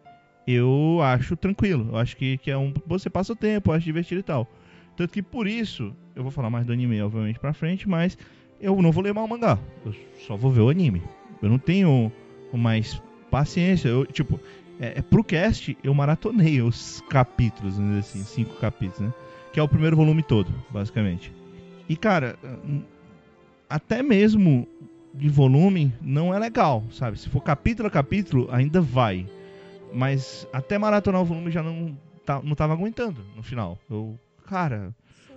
eu acho tranquilo. Eu acho que, que é um. Você passa o tempo, eu acho divertido e tal. Tanto que por isso, eu vou falar mais do anime, obviamente, pra frente, mas eu não vou ler mais o mangá. Eu só vou ver o anime. Eu não tenho mais paciência. Eu, tipo, é, é pro cast eu maratonei os capítulos, dizer assim, cinco capítulos, né? Que é o primeiro volume todo, basicamente. E cara, hum, até mesmo de volume não é legal, sabe? Se for capítulo a capítulo, ainda vai. Mas até maratonar o volume já não, tá, não tava aguentando no final. Eu, cara,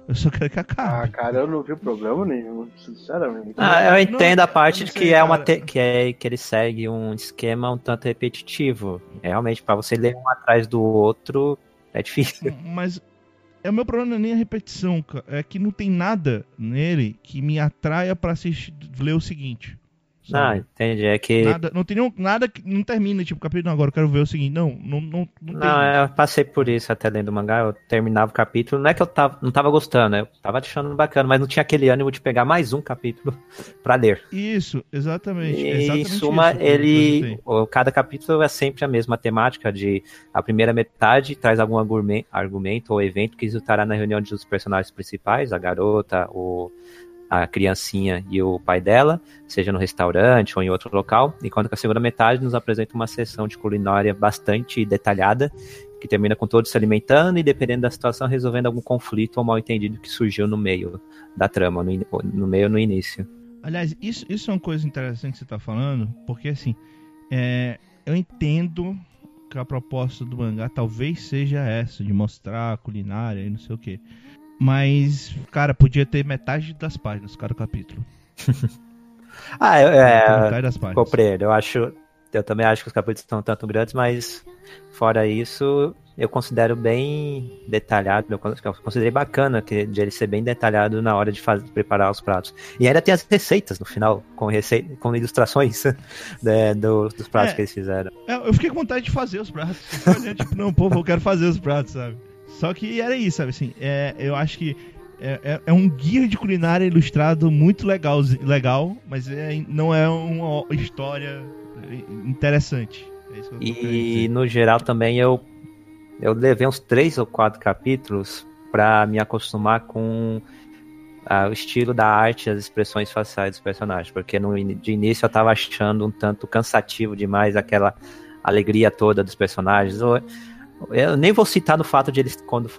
eu só quero que Ah, acabe. cara, eu não vi problema nenhum, sinceramente. Ah, eu entendo a parte de não que sei, é uma cara. te- que é que ele segue um esquema um tanto repetitivo. É, realmente para você ler um atrás do outro é difícil. Mas é o meu problema é nem a repetição, é que não tem nada nele que me atraia pra assistir, ler o seguinte. Não, sabe? entendi. É que Nada, não tem nenhum, nada que não termina, tipo, capítulo, não, agora eu quero ver o seguinte. Não, não, não, não, Não, eu passei por isso até lendo o mangá, eu terminava o capítulo, não é que eu tava, não tava gostando, eu tava achando bacana, mas não tinha aquele ânimo de pegar mais um capítulo pra ler. Isso, exatamente. E exatamente em suma, isso eu ele. Cada capítulo é sempre a mesma temática de a primeira metade traz algum argumen- argumento ou evento que resultará na reunião dos personagens principais, a garota, o, a criancinha e o pai dela, seja no restaurante ou em outro local, enquanto que a segunda metade nos apresenta uma sessão de culinária bastante detalhada, que termina com todos se alimentando e, dependendo da situação, resolvendo algum conflito ou mal entendido que surgiu no meio da trama, no, no meio no início. Aliás, isso, isso é uma coisa interessante que você tá falando, porque assim, é, eu entendo que a proposta do mangá talvez seja essa, de mostrar a culinária e não sei o que. Mas, cara, podia ter metade das páginas, cada capítulo. Ah, eu- é, metade das páginas. Compreendo, eu acho. Eu também acho que os capítulos estão tanto grandes, mas fora isso, eu considero bem detalhado. Eu con- eu considerei bacana que, de ele ser bem detalhado na hora de fazer, preparar os pratos. E ainda tem as receitas no final, com, rece... com ilustrações né, do- dos pratos É. que eles fizeram. É, eu fiquei com vontade de fazer os pratos. Olhando, tipo, não, povo, eu quero fazer os pratos, sabe? Só que era isso, sabe? Assim, é, eu acho que é, é- é um guia de culinária ilustrado muito legal, legal mas é- não é uma história interessante. É isso que eu tô querendo E no geral também eu, eu levei uns três ou quatro capítulos pra me acostumar com ah, o estilo da arte e as expressões faciais dos personagens, porque no, de início eu tava achando um tanto cansativo demais aquela alegria toda dos personagens. Eu nem vou citar no fato de eles, quando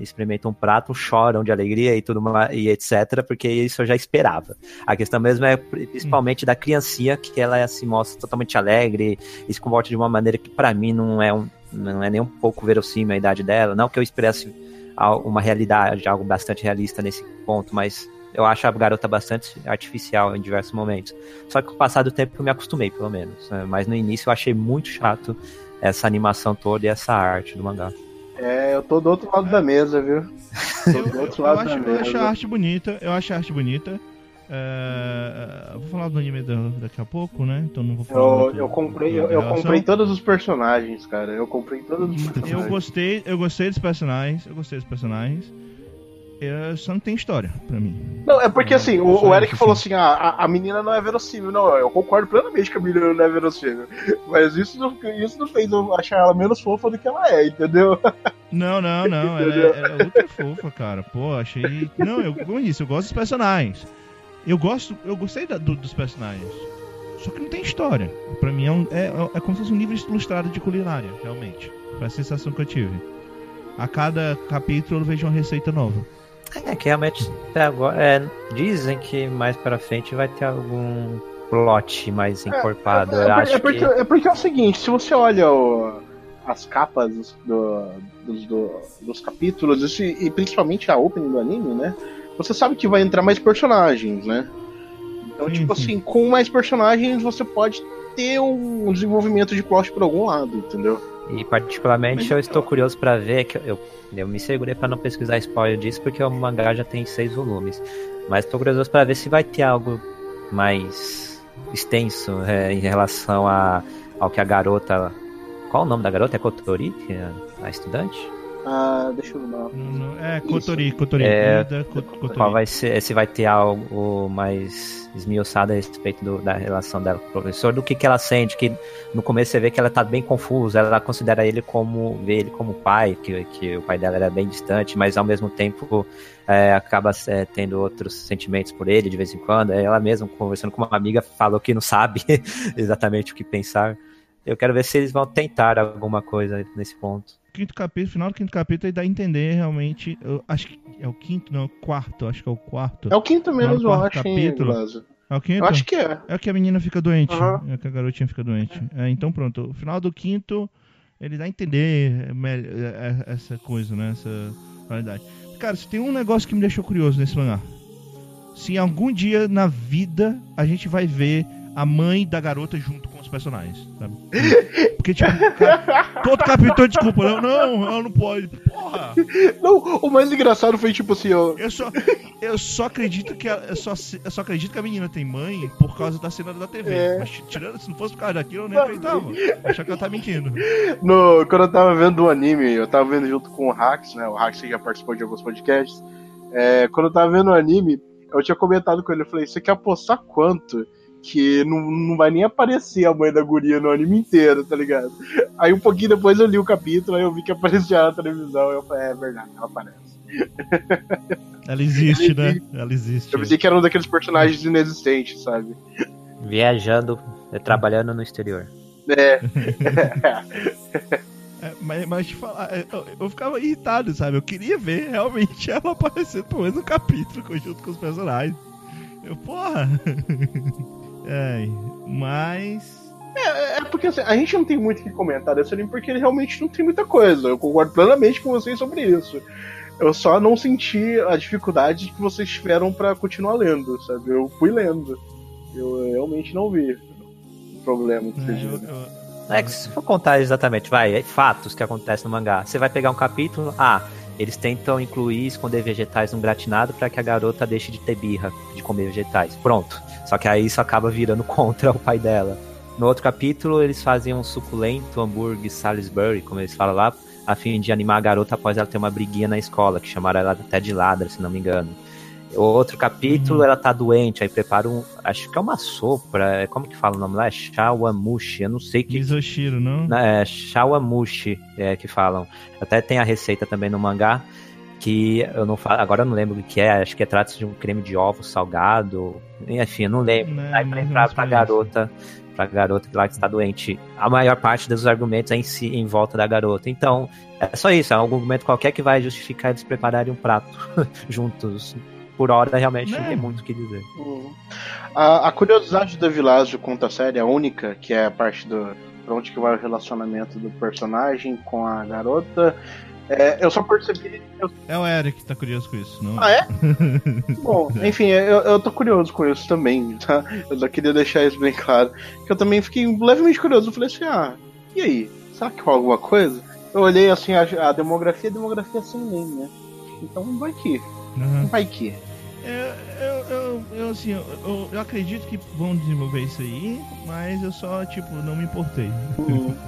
experimentam um prato, choram de alegria e tudo mais, e etc., porque isso eu já esperava. A questão mesmo é pri- principalmente da criancinha, que ela se mostra totalmente alegre e se comporta de uma maneira que pra mim não é, um, não é nem um pouco verossímil a idade dela. Não que eu esperasse al- uma realidade, algo bastante realista nesse ponto, mas eu acho a garota bastante artificial em diversos momentos. Só que com o passar do tempo eu me acostumei, pelo menos. né? Mas no início eu achei muito chato essa animação toda e essa arte do mangá. É, eu tô do outro lado da mesa, viu? Tô Eu, do eu- outro eu lado acho, da eu acho a mesa. arte bonita, eu acho a arte bonita. É, eu vou falar do anime da- daqui a pouco, né? Então não vou falar. Eu, muito eu comprei, da eu, eu comprei todos os personagens, cara. Eu comprei todos os Eu personagens. gostei, eu gostei dos personagens, eu gostei dos personagens. Eu, só não tem história pra mim. Não, é porque assim, o, o Eric falou assim. assim: ah, a, a menina não é verossímil. Não, eu concordo plenamente que a menina não é verossímil. Mas isso não, isso não fez eu achar ela menos fofa do que ela é, entendeu? Não, não, não. Ela é, ela é ultra fofa, cara. Pô, achei. Não, eu, como eu disse, eu gosto dos personagens. Eu gosto, eu gostei da- do- dos personagens. Só que não tem história. Pra mim é, um, é, é como se fosse um livro ilustrado de culinária, realmente. Foi a sensação que eu tive. A cada capítulo eu vejo uma receita nova. É que realmente até agora. é, dizem que mais pra frente vai ter algum plot mais encorpado. É, eu é, acho é porque, que. é porque é o seguinte: se você olha o- as capas dos, do- dos, do- dos capítulos, isso, e principalmente a opening do anime, né? Você sabe que vai entrar mais personagens, né? Então, Sim, tipo sim. assim, com mais personagens você pode ter um desenvolvimento de plot por algum lado, entendeu? E particularmente eu estou curioso pra ver que eu, eu me segurei pra não pesquisar spoiler disso porque o mangá já tem seis volumes. Mas estou curioso pra ver se vai ter algo mais extenso é, em relação a, ao que a garota. Qual o nome da garota? É Kotori, que é a estudante? Ah, deixa eu não, é, Isso. Kotori, Kotori. É. Qual vai ser, se vai ter algo mais esmiuçado a respeito do- da relação dela com o professor, do que, que ela sente, que no começo você vê que ela tá bem confusa, ela considera ele como, vê ele como pai, que, que o pai dela era bem distante, mas ao mesmo tempo é, acaba é, tendo outros sentimentos por ele de vez em quando, ela mesma conversando com uma amiga falou que não sabe exatamente o que pensar. Eu quero ver se eles vão tentar alguma coisa nesse ponto. Quinto capítulo, final do quinto capítulo, ele dá a entender realmente. Eu acho que é o quinto, não, é o quarto, acho que é o quarto. É o quinto menos, Não, eu acho, capítulo. É o quinto? Eu acho que é. É que a menina fica doente. Aham. É que a garotinha fica doente. É, então pronto. O final do quinto, ele dá a entender é, é, essa coisa, né? Essa qualidade. Cara, se tem um negócio que me deixou curioso nesse mangá. Se algum dia na vida a gente vai ver a mãe da garota junto personagens, sabe? Porque, tipo, cara, todo capítulo, desculpa, não, não, ela não pode. Porra! Não, o mais engraçado foi tipo assim, ó. Eu só, eu só acredito que ela- eu só, eu só acredito que a menina tem mãe por causa da cena da TV. É. Mas tirando, se não fosse por causa daquilo, eu nem acreditava. Achava que ela tá mentindo. No, quando eu tava vendo o anime, eu tava vendo junto com o Hax, né? O Hax que já participou de alguns podcasts. É, quando eu tava vendo o anime, eu tinha comentado com ele, eu falei, você quer apostar quanto? Que não, não vai nem aparecer a mãe da guria no anime inteiro, tá ligado? Aí um pouquinho depois eu li o capítulo, aí eu vi que aparecia na televisão, e eu falei, é verdade, ela aparece. Ela existe, né? Ela existe. Eu pensei que era um daqueles personagens inexistentes, sabe? Viajando, eh, trabalhando no exterior. É. É, mas, mas te falar, é, eu, eu ficava irritado, sabe? Eu queria ver realmente ela aparecendo pelo menos no capítulo junto com os personagens. Eu, porra! É, mas. É porque assim, a gente não tem muito o que comentar desse anime porque ele realmente não tem muita coisa. Eu concordo plenamente com vocês sobre isso. Eu só não senti a dificuldade que vocês tiveram pra continuar lendo, sabe? Eu fui lendo. Eu realmente não vi o problema que É, vocês eu- viram. eu- É que se for contar exatamente, vai, é fatos que acontecem no mangá. Você vai pegar um capítulo, ah, eles tentam incluir esconder vegetais num gratinado para que a garota deixe de ter birra de comer vegetais. Pronto. Só que aí isso acaba virando contra o pai dela. No outro capítulo, eles fazem um suculento hambúrguer Salisbury, como eles falam lá, a fim de animar a garota após ela ter uma briguinha na escola, que chamaram ela até de ladra, se não me engano. Outro capítulo, Uhum. ela tá doente, aí prepara um. Acho que é uma sopa. é- Como que fala o nome lá? É shawamushi. Eu não sei que. Misoshiro, não? É, shawamushi, é, que falam. Até tem a receita também no mangá. Que eu não falo, agora eu não lembro o que é, acho que é trata de um creme de ovo salgado. Enfim, eu não lembro. Não, Aí pra, menos pra garota, pra garota lá que está doente. A maior parte dos argumentos é em si, em volta da garota. Então, é só isso, é um argumento qualquer que vai justificar eles prepararem um prato juntos. Por hora, realmente, não Né? tem muito o que dizer. Uhum. A, a curiosidade da Vilásio conta a série, a única, que é a parte do. pra onde que vai o relacionamento do personagem com a garota. É, eu só percebi. eu- É o Eric que tá curioso com isso, não? Ah, é? Bom, enfim, eu, eu tô curioso com isso também, tá? Eu só queria deixar isso bem claro. Que eu também fiquei levemente curioso. Eu falei assim, ah, e aí? Será que rola alguma coisa? Eu olhei assim, a, a demografia, a demografia é sem nem, né? Então vai que, Aham. vai que. Eu, eu, eu, eu, assim, eu, eu- eu acredito que vão desenvolver isso aí, mas eu só, tipo, não me importei. Uhum.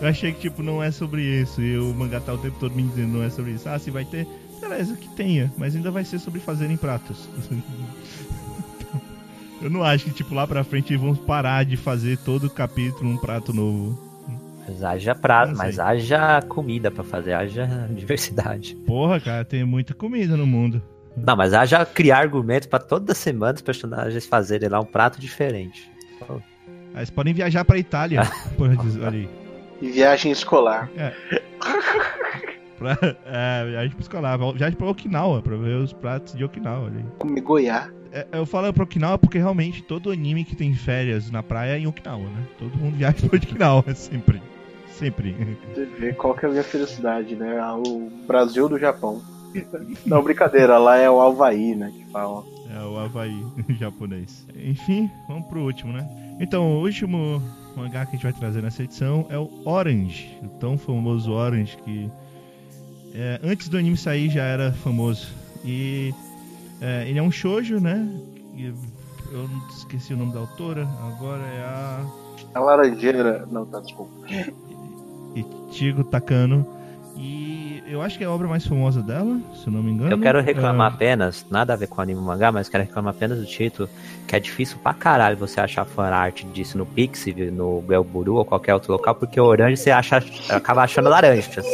Eu achei que, tipo, não é sobre isso. E o mangá tá o tempo todo me dizendo não é sobre isso. Ah, se vai ter, beleza, que tenha. Mas ainda vai ser sobre fazerem pratos. eu não acho que, tipo, lá pra frente vão parar de fazer todo capítulo um prato novo. Mas haja prato, mas haja comida pra fazer, haja diversidade. Porra, cara, tem muita comida no mundo. Não, mas haja criar argumentos pra toda semana os personagens fazerem lá um prato diferente. Aí eles podem viajar pra Itália. Porra, diz- olha aí. E viagem escolar. Pra, é, viagem pra escolar. Viagem pra Okinawa, pra ver os pratos de Okinawa. Olha aí. Comer goiá. É, eu falo pra Okinawa porque realmente todo anime que tem férias na praia é em Okinawa, né? Todo mundo viaja pra Okinawa, sempre. Sempre. Você vê qual que é a minha felicidade, né? O Brasil do Japão. Não, brincadeira, lá é o Havaí, né? Que fala. É o Havaí japonês. Enfim, vamos pro último, né? Então, o último mangá que a gente vai trazer nessa edição é o Orange, o tão famoso Orange que é, antes do anime sair já era famoso. E é, ele é um shoujo, né? Eu não esqueci o nome da autora, agora é a A laranjeira. Não, tá, desculpa. Ichigo Takano. E eu acho que é a obra mais famosa dela, se eu não me engano. Eu quero reclamar É, apenas, nada a ver com anime mangá, mas quero reclamar apenas do título, que é difícil pra caralho você achar fanart disso no Pixiv, no Belburu ou qualquer outro local, porque o orange você acha, acaba achando laranjas.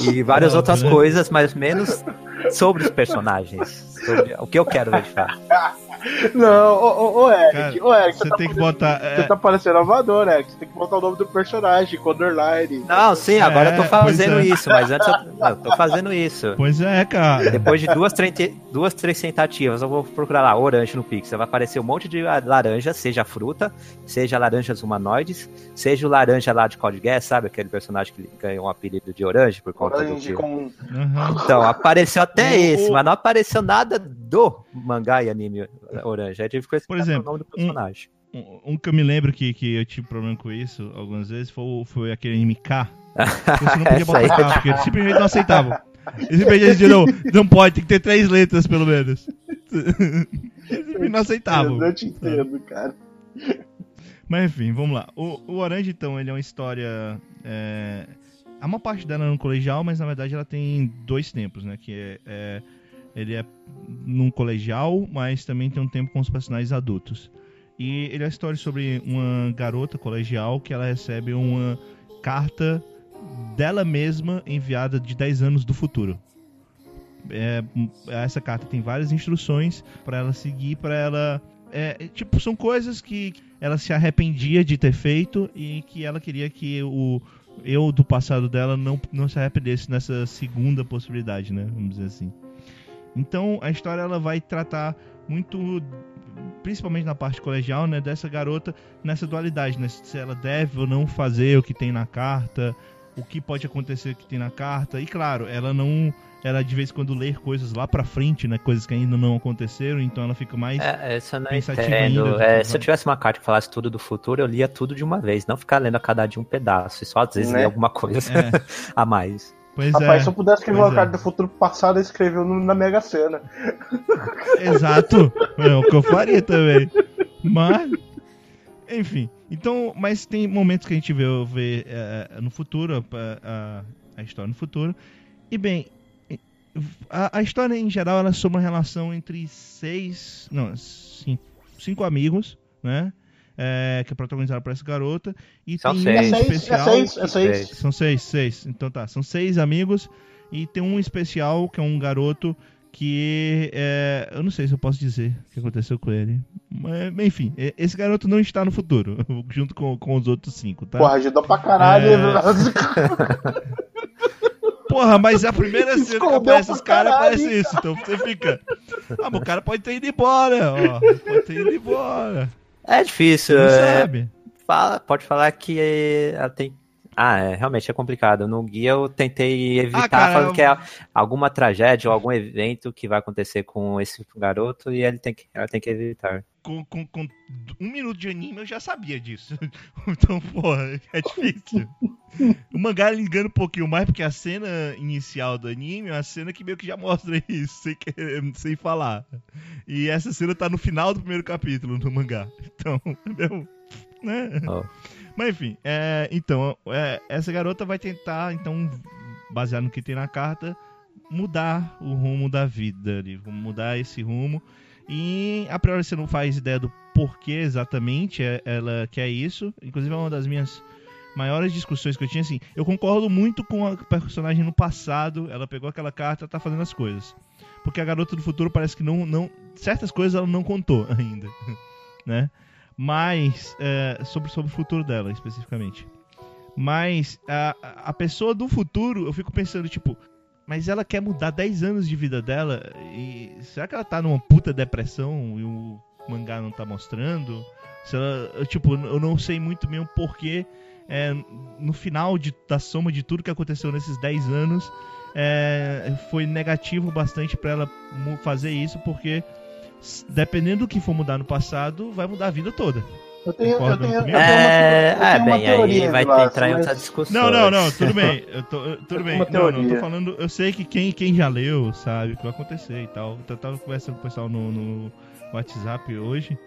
E várias outras né? coisas, mas menos sobre os personagens. Sobre o que eu quero ver de fato. Não, ô, ô, ô Eric, Cara, ô Eric, você você, tá tem que botar. Você é, tá parecendo amador, Eric. Você tem que botar o nome do personagem, com underline. Não, sim, agora eu tô É, fazendo é. isso, mas antes eu, eu tô fazendo isso. Pois é, cara. Depois de duas, trente- duas, três tentativas, eu vou procurar lá, orange no Pixel. Vai aparecer um monte de laranja, seja fruta, seja laranjas humanoides, seja o laranja lá de Code Geass, sabe? Aquele personagem que ganhou um apelido de orange por conta do Orange filme. com. Aham. Então, apareceu até esse, mas não apareceu nada do mangá e anime orange. Aí tive que Por exemplo, o nome do personagem. Um, um que eu me lembro que, que eu tive problema com isso algumas vezes foi, foi aquele anime K. Você não podia botar. K, porque eles simplesmente não aceitavam. Eles simplesmente diziam, não, não pode, tem que ter três letras pelo menos. Eles simplesmente não aceitavam. Eu te entendo, cara. Mas enfim, vamos lá. O, o Orange, então, ele é uma história. É... A maior parte dela é no colegial, mas na verdade ela tem dois tempos, né? Que é, é- Ele é num colegial, mas também tem um tempo com os personagens adultos. E ele é a história sobre uma garota colegial que ela recebe uma carta dela mesma enviada de 10 anos do futuro. É, essa carta tem várias instruções para ela seguir, para ela é, tipo, são coisas que ela se arrependia de ter feito e que ela queria que o eu do passado dela não, não se arrependesse nessa segunda possibilidade, né? Vamos dizer assim. Então a história ela vai tratar muito, principalmente na parte colegial, né? Dessa garota nessa dualidade, né? Se ela deve ou não fazer o que tem na carta, o que pode acontecer que tem na carta. E claro, ela não. Ela de vez em quando lê coisas lá pra frente, né? Coisas que ainda não aconteceram, então ela fica mais. É, essa eu não pensativa entendo. ainda, É, se eu tivesse uma carta que falasse tudo do futuro, eu lia tudo de uma vez, não ficar lendo a cada dia um pedaço, e só às vezes Né? ler alguma coisa É. a mais. Pois Rapaz, é. se eu pudesse escrever pois uma é. carta do futuro passado, eu escrevi no- na Mega Sena. Exato. É o que eu faria também. Mas. Enfim. Então, mas tem momentos que a gente vê, vê é, no futuro, a, história no futuro. E bem, a, a história em geral ela é sobre uma relação entre seis. Não, cinco, cinco amigos, né? É, que é protagonizada por essa garota. E São tem seis. um É seis, é especial. seis, é seis. Seis. São seis, seis. Então tá, são seis amigos e tem um especial que é um garoto que é, eu não sei se eu posso dizer o que aconteceu com ele. Mas, enfim, esse garoto não está no futuro, junto com, com os outros cinco, tá? Porra, ajudou pra caralho. É. Porra, mas a primeira cena que aparece os caras aparece hein, isso, então você fica. Ah, mas o cara pode ter ido embora, ó. Pode ter ido embora. É difícil. Não é, sabe? fala- pode falar que é, ela tem. Ah, é, realmente é complicado. No guia eu tentei evitar Ah, cara, falando eu- que é alguma tragédia ou algum evento que vai acontecer com esse garoto e ele tem que, ela tem que evitar. Com, com, com um minuto de anime eu já sabia disso. Então, porra, é difícil. O mangá ele engana um pouquinho mais, porque a cena inicial do anime é uma cena que meio que já mostra isso, sem, querer- sem falar. E essa cena tá no final do primeiro capítulo do mangá. Então, meu. Né? Oh. Mas enfim, é, então, é, essa garota vai tentar, então, baseado no que tem na carta, mudar o rumo da vida ali, mudar esse rumo. E a priori você não faz ideia do porquê exatamente é- ela quer isso. Inclusive é uma das minhas maiores discussões que eu tinha assim. Eu concordo muito com a personagem no passado. Ela pegou aquela carta, tá fazendo as coisas. Porque a garota do futuro parece que não, não certas coisas ela não contou ainda, né? Mas é, sobre sobre o futuro dela especificamente. Mas a, a pessoa do futuro, eu fico pensando tipo, mas ela quer mudar 10 anos de vida dela e será que ela tá numa puta depressão e o mangá não tá mostrando? Se ela, eu, tipo, eu não sei muito bem o porquê é, no final de- da soma de tudo que aconteceu nesses 10 anos é, foi negativo bastante pra ela fazer isso porque dependendo do que for mudar no passado vai mudar a vida toda. Eu tenho, eu tenho, eu tenho uma, É, eu é tenho uma bem, aí teoria, vai Vilas, entrar em mas- outra discussão. Não, não, não, tudo bem. Eu tô, eu- tudo bem. Uma Não, não, eu tô falando. Eu sei que quem, quem já leu sabe o que vai acontecer e tal. Eu tava conversando com o pessoal no, no WhatsApp hoje.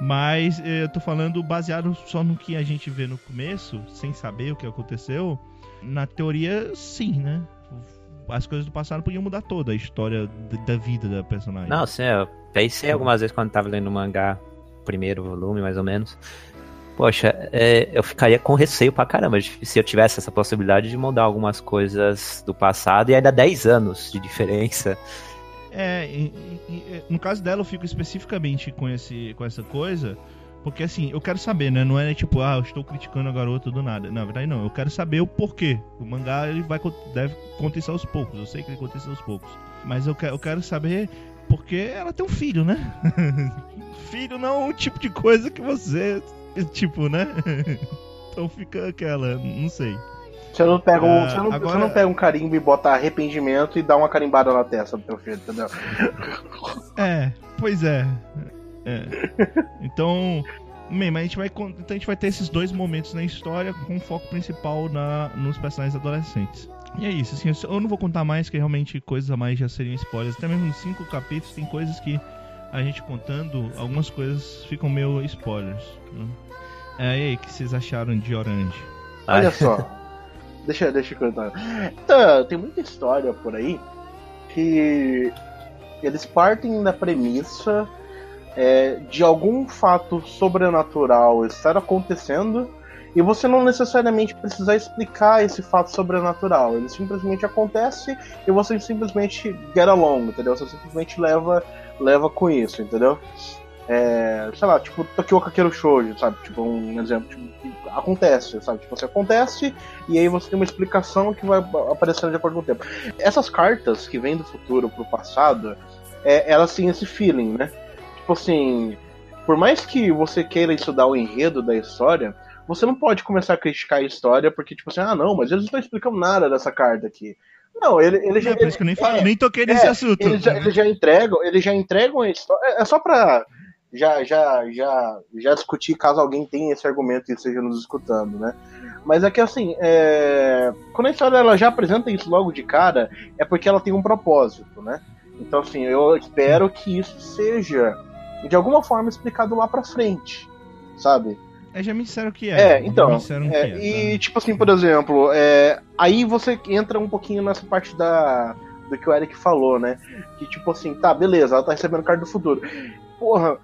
Mas eh, eu tô falando baseado só no que a gente vê no começo, sem saber o que aconteceu. Na teoria, sim, né? As coisas do passado podiam mudar toda a história da vida da personagem. Não, sim, eu pensei algumas vezes quando tava lendo o mangá, primeiro volume, mais ou menos. Poxa, é, eu ficaria com receio pra caramba se eu tivesse essa possibilidade de mudar algumas coisas do passado e ainda 10 anos de diferença. É, e- e- no caso dela eu fico especificamente com, esse, com essa coisa, porque assim, eu quero saber, né? Não é tipo, ah, eu estou criticando a garota do nada. Na verdade, não, eu quero saber o porquê. O mangá ele vai, deve acontecer aos poucos, eu sei que ele acontece aos poucos. Mas eu, que- eu quero saber porque ela tem um filho, né? filho não é um tipo de coisa que você. Tipo, né? então fica aquela, não sei. Você não, pega um, Ah, você, não, agora- você não pega um carimbo e bota arrependimento e dá uma carimbada na testa do teu filho, entendeu? É, pois é. É. Então, bem, mas a gente vai então a gente vai ter esses dois momentos na história com foco principal na nos personagens adolescentes. E é isso, assim, eu não vou contar mais que realmente coisas a mais já seriam spoilers. Até mesmo nos cinco capítulos tem coisas que a gente contando, algumas coisas ficam meio spoilers. né? É, e aí, o que vocês acharam de Orange? Olha Ah, só. deixa, deixa eu contar. Então, tem muita história por aí que eles partem da premissa é, de algum fato sobrenatural estar acontecendo e você não necessariamente precisar explicar esse fato sobrenatural. Ele simplesmente acontece e você simplesmente get along, entendeu? Você simplesmente leva, leva com isso, entendeu? É, sei lá, tipo Tokyo Kakero Shoujo, sabe? Tipo, um exemplo. Tipo, que acontece, sabe? Tipo, você acontece e aí você tem uma explicação que vai aparecendo de acordo com o tempo. Essas cartas que vêm do futuro pro passado, é, elas têm esse feeling, né? Tipo assim, por mais que você queira estudar o enredo da história, você não pode começar a criticar a história porque, tipo assim, ah, não, mas eles não estão explicando nada dessa carta aqui. Não, ele, ele já. É por isso que eu nem, falo, é, nem toquei nesse é, assunto. eles já, eles já entregam, eles já entregam a história. É é só pra já, já, já, já discutir caso alguém tenha esse argumento e esteja nos escutando, né? Mas é que assim, é... quando a história ela já apresenta isso logo de cara, é porque ela tem um propósito, né? Então assim, eu espero que isso seja de alguma forma explicado lá pra frente, sabe? É, já me disseram que é. É, então. Disseram que É, é, e, tá? tipo assim, por exemplo, é, aí você entra um pouquinho nessa parte da do que o Eric falou, né? Que, tipo assim, tá, beleza, ela tá recebendo carta do futuro. Porra,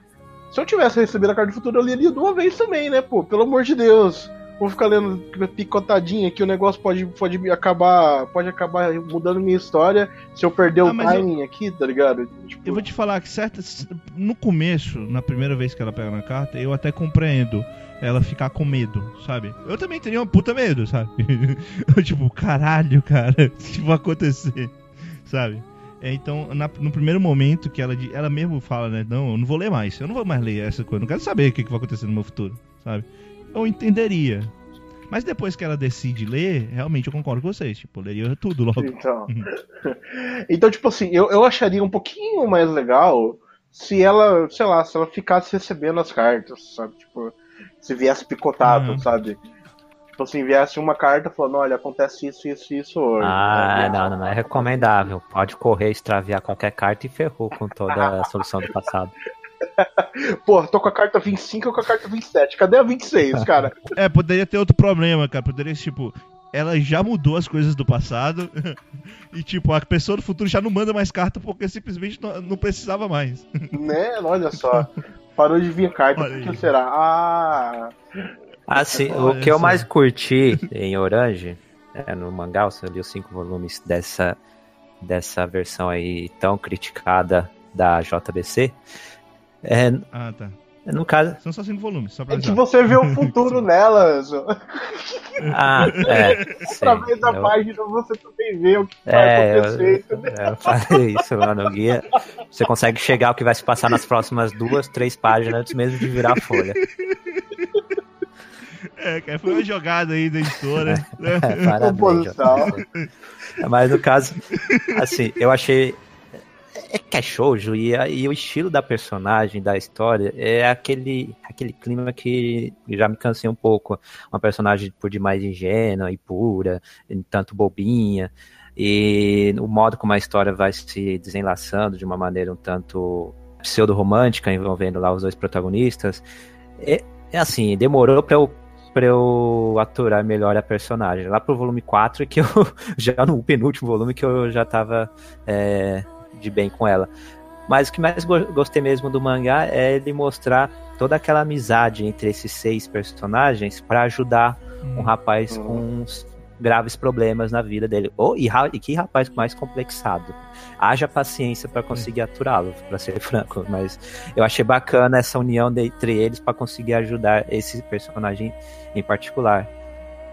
se eu tivesse recebido a carta do futuro, eu leria de uma vez também, né, pô? Pelo amor de Deus. Vou ficar lendo picotadinha que o negócio pode, pode acabar pode acabar mudando minha história se eu perder Ah, o mas eu- timing aqui, tá ligado? Tipo, Eu vou te falar que certas. No começo, na primeira vez que ela pega na carta, eu até compreendo ela ficar com medo, sabe? Eu também teria um puta medo, sabe? Eu, tipo, caralho, cara, o que vai acontecer, sabe? É, então, na- no primeiro momento que ela, ela mesmo fala, né? Não, eu não vou ler mais, eu não vou mais ler essa coisa, eu não quero saber o que, que vai acontecer no meu futuro, sabe? Eu entenderia. Mas depois que ela decide ler, realmente eu concordo com vocês. Tipo, leria tudo logo. Então, então tipo assim, eu, eu acharia um pouquinho mais legal se ela, sei lá, se ela ficasse recebendo as cartas, sabe? Tipo, se viesse picotado, Uhum. sabe? Tipo assim, viesse uma carta falando, olha, acontece isso, isso, isso hoje. Ah, sabe? não, não, não é recomendável. Pode correr, extraviar qualquer carta e ferrou com toda a solução do passado. Pô, tô com a carta 25 ou com a carta 27. Cadê a 26, cara? É, poderia ter outro problema, cara. Poderia ser, tipo, ela já mudou as coisas do passado. e, tipo, a pessoa do futuro já não manda mais carta porque simplesmente não, não precisava mais. né? Olha só. Parou de vir carta, Olha por que será? Ah, Assim, Olha o que eu mais curti em Orange, é, no mangá, eu li os cinco volumes dessa, dessa versão aí tão criticada da JBC. É, Ah, tá. no caso. São só cinco volumes, só pra é que você vê o futuro nelas. Ah, é. Através da eu- página você também vê o que vai É, eu, acontecer. entendeu? eu falei isso lá no guia. Você consegue chegar ao que vai se passar nas próximas duas, três páginas antes mesmo de virar a folha. É, cara, foi uma jogada aí da editora. né? É, parabéns. Mas no caso, assim, eu achei. É que é shoujo e, e o estilo da personagem, da história, é aquele, aquele clima que já me cansei um pouco. Uma personagem por demais ingênua e pura, e tanto bobinha. E o modo como a história vai se desenlaçando de uma maneira um tanto pseudo-romântica envolvendo lá os dois protagonistas. É, é assim, demorou pra eu, pra eu aturar melhor a personagem. Lá pro volume 4, que eu já no penúltimo volume, que eu já tava é, de bem com ela. Mas o que mais go- gostei mesmo do mangá é ele mostrar toda aquela amizade entre esses seis personagens pra ajudar um rapaz Uhum. com uns graves problemas na vida dele. Oh, e, e que rapaz mais complexado. Haja paciência pra conseguir aturá-lo, pra ser franco. Mas eu achei bacana essa união de- entre eles pra conseguir ajudar esse personagem em particular.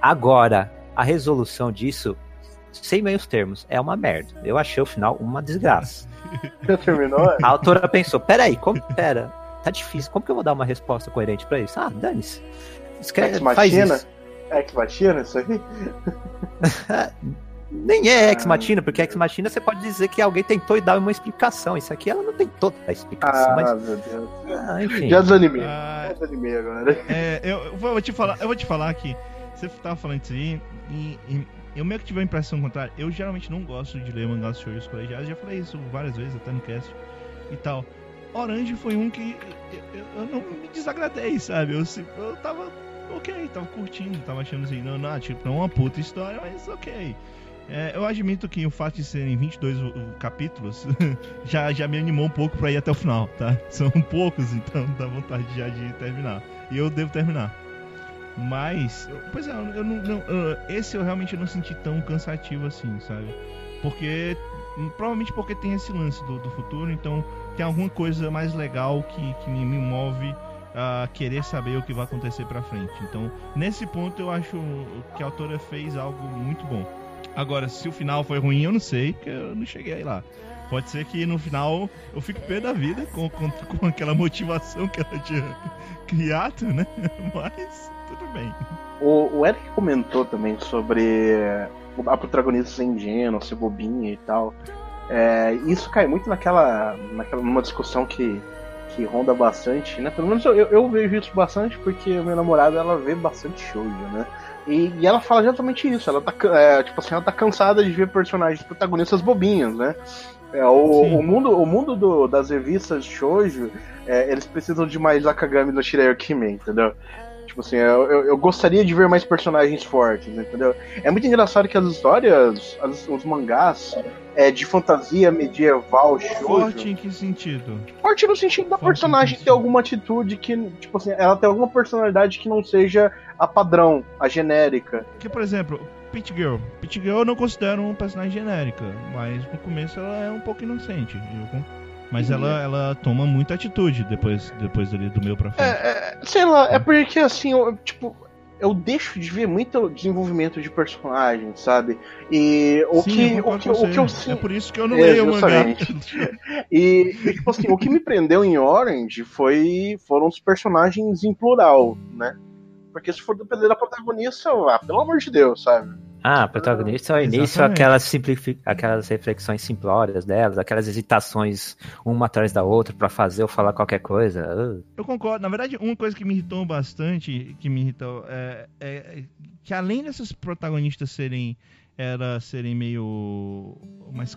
Agora, a resolução disso, sem meios termos, é uma merda. Eu achei o final uma desgraça. Já terminou? A autora pensou: peraí, como. Pera, tá difícil. Como que eu vou dar uma resposta coerente pra isso? Ah, dane-se. Escreve, Ex faz isso. Ex Machina, isso aí? Nem é Ex Machina, porque Ex Machina você pode dizer que alguém tentou dar uma explicação. Isso aqui ela não tentou dar explicação, Ah, mas. meu Deus. Ah, enfim. Já desanimei. Ah, Já desanimei agora. É, eu, eu vou te falar, eu vou te falar que você tava falando isso aí e, e eu meio que tive a impressão contrária. Eu geralmente não gosto de ler mangás shoujos colegiais, já falei isso várias vezes até no cast e tal. Orange foi um que eu, eu- não me desagradei, sabe? Eu, eu tava ok, tava curtindo, tava achando assim, não, não, tipo, não é uma puta história, mas ok. É, eu admito que o fato de serem 22 o- o capítulos já, já me animou um pouco pra ir até o final, tá? São poucos, então dá vontade já de terminar. E eu devo terminar. Mas, eu- pois é, eu, não, não- eu- esse eu realmente não senti tão cansativo assim, sabe? Porque, hum, provavelmente porque tem esse lance do, do futuro, então tem alguma coisa mais legal que, que me, me move a querer saber o que vai acontecer pra frente. Então, nesse ponto eu acho que a autora fez algo muito bom. Agora, se o final foi ruim, eu não sei, porque eu não cheguei lá. Pode ser que no final eu fique pé da vida com, com, com aquela motivação que ela tinha criado, né? Mas tudo bem. O, o Eric comentou também sobre a protagonista ser ingênua, ser bobinha e tal. É, isso cai muito naquela, naquela numa discussão que, que ronda bastante, né? Pelo menos eu, eu- vejo isso bastante porque minha namorada ela vê bastante shoujo, né? E, e ela fala exatamente isso. Ela tá, é, tipo assim, ela tá cansada de ver personagens protagonistas bobinhos, né? É, o, Sim. o mundo, o mundo do- das revistas shoujo, é, eles precisam de mais Akagami no Shirayokime, entendeu? Tipo assim, eu, eu, eu gostaria de ver mais personagens fortes, entendeu? É muito engraçado que as histórias, as- os mangás é, de fantasia medieval, shoujo, Forte em que sentido? forte no sentido da Forte personagem em que ter alguma atitude que, tipo assim, ela tem alguma personalidade que não seja a padrão, a genérica. Porque, por exemplo, Pit Girl. Pit Girl eu não considero um personagem genérica, mas no começo ela é um pouco inocente. eu Mas Uhum. ela, ela toma muita atitude depois, depois ali do meu pra frente. É, é, sei lá, é porque assim, eu, tipo, eu deixo de ver muito desenvolvimento de personagem, sabe? E o Sim, que, eu o que, o que eu É sinto. por isso que eu não É, leio o mangá. E, e, tipo assim, o que me prendeu em Orange foi foram os personagens em plural, né? Porque se for depender da protagonista, ah, pelo amor de Deus, sabe? Ah, protagonista ao início, Exatamente. aquelas, simplifi- aquelas reflexões simplórias delas, aquelas hesitações uma atrás da outra pra fazer ou falar qualquer coisa. Ah, Eu concordo. Na verdade, uma coisa que me irritou bastante, que me irritou, é, é que além dessas protagonistas serem, elas serem meio mais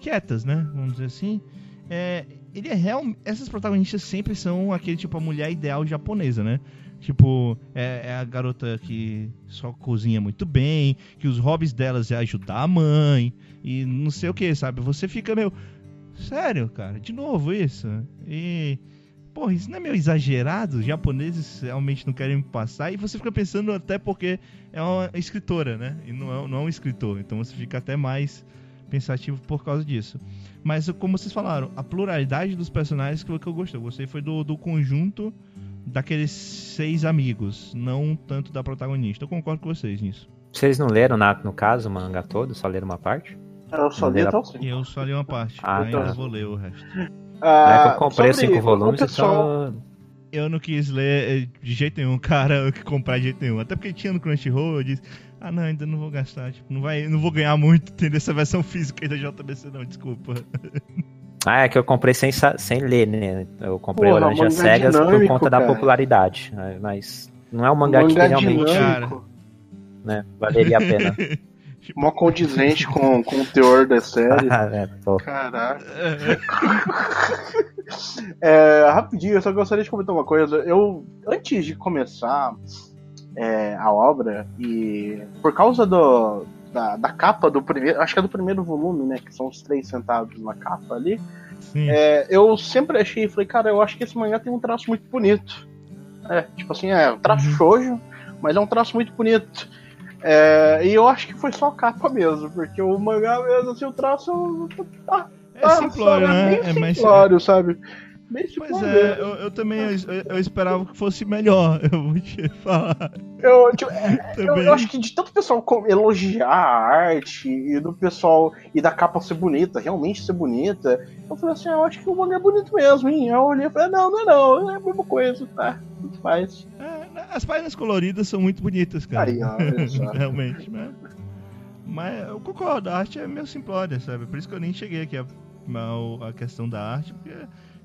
quietas, né? Vamos dizer assim. É, ele é real. Essas protagonistas sempre são aquele tipo a mulher ideal japonesa, né? Tipo, é, é a garota que só cozinha muito bem, que os hobbies delas é ajudar a mãe e não sei o que, sabe? Você fica meio. Sério, cara, de novo isso. E. Porra, isso não é meio exagerado? Os japoneses realmente não querem me passar. E você fica pensando até porque é uma escritora, né? E não é, não é um escritor. Então você fica até mais pensativo por causa disso. Mas como vocês falaram, a pluralidade dos personagens foi o que eu gostei. Eu gostei foi do, do conjunto daqueles seis amigos, não tanto da protagonista. Eu concordo com vocês nisso. Vocês não leram, na- no caso, o mangá todo? Só leram uma parte? Eu só li até o cinco. E eu só li uma parte, Ah, ainda tá. vou ler o resto. Ah, é que eu comprei sobre cinco o volumes e pessoal- só. Eu não quis ler de jeito nenhum, cara, eu que comprar de jeito nenhum. Até porque tinha no Crunchyroll, eu disse, ah não, ainda não vou gastar, tipo, não, vai, não vou ganhar muito tendo essa versão física aí da JBC não, desculpa. Ah, é que eu comprei sem, sem ler, né? Eu comprei Porra, às cegas por dinâmico, conta da cara. popularidade. né? Mas não é um mangá, que Mangá realmente dinâmico. Cara. né, valeria a pena. Mó condizente com, com o teor da série. Ah, é, pô. Caraca. É, rapidinho, eu só gostaria de comentar uma coisa. Eu, antes de começar é, a obra, e por causa do, da, da capa do primeiro. Acho que é do primeiro volume, né? Que são os três sentados na capa ali. É, eu sempre achei, falei, cara, eu acho que esse mangá tem um traço muito bonito. É, tipo assim, é um traço Uhum. shoujo, mas é um traço muito bonito. É, e eu acho que foi só a capa mesmo, porque o mangá mesmo, assim, o traço. Tá, É tá, simplório, sabe, né? Bem É mais. simplório, sabe? Bem Pois simplório. é, eu, eu também eu, eu esperava que fosse melhor, eu vou te falar. Eu, tipo, é, eu, eu acho que de tanto pessoal elogiar a arte e do pessoal e da capa ser bonita, realmente ser bonita, eu falei assim, ah, eu acho que o mangá é bonito mesmo, hein? Eu olhei e falei, não, não é não, é a mesma coisa, tá? Tudo faz. É, as páginas coloridas são muito bonitas, cara. Só. Realmente, mas, mas eu concordo, a arte é meio simplória, sabe? Por isso que eu nem cheguei aqui a, a, a questão da arte, porque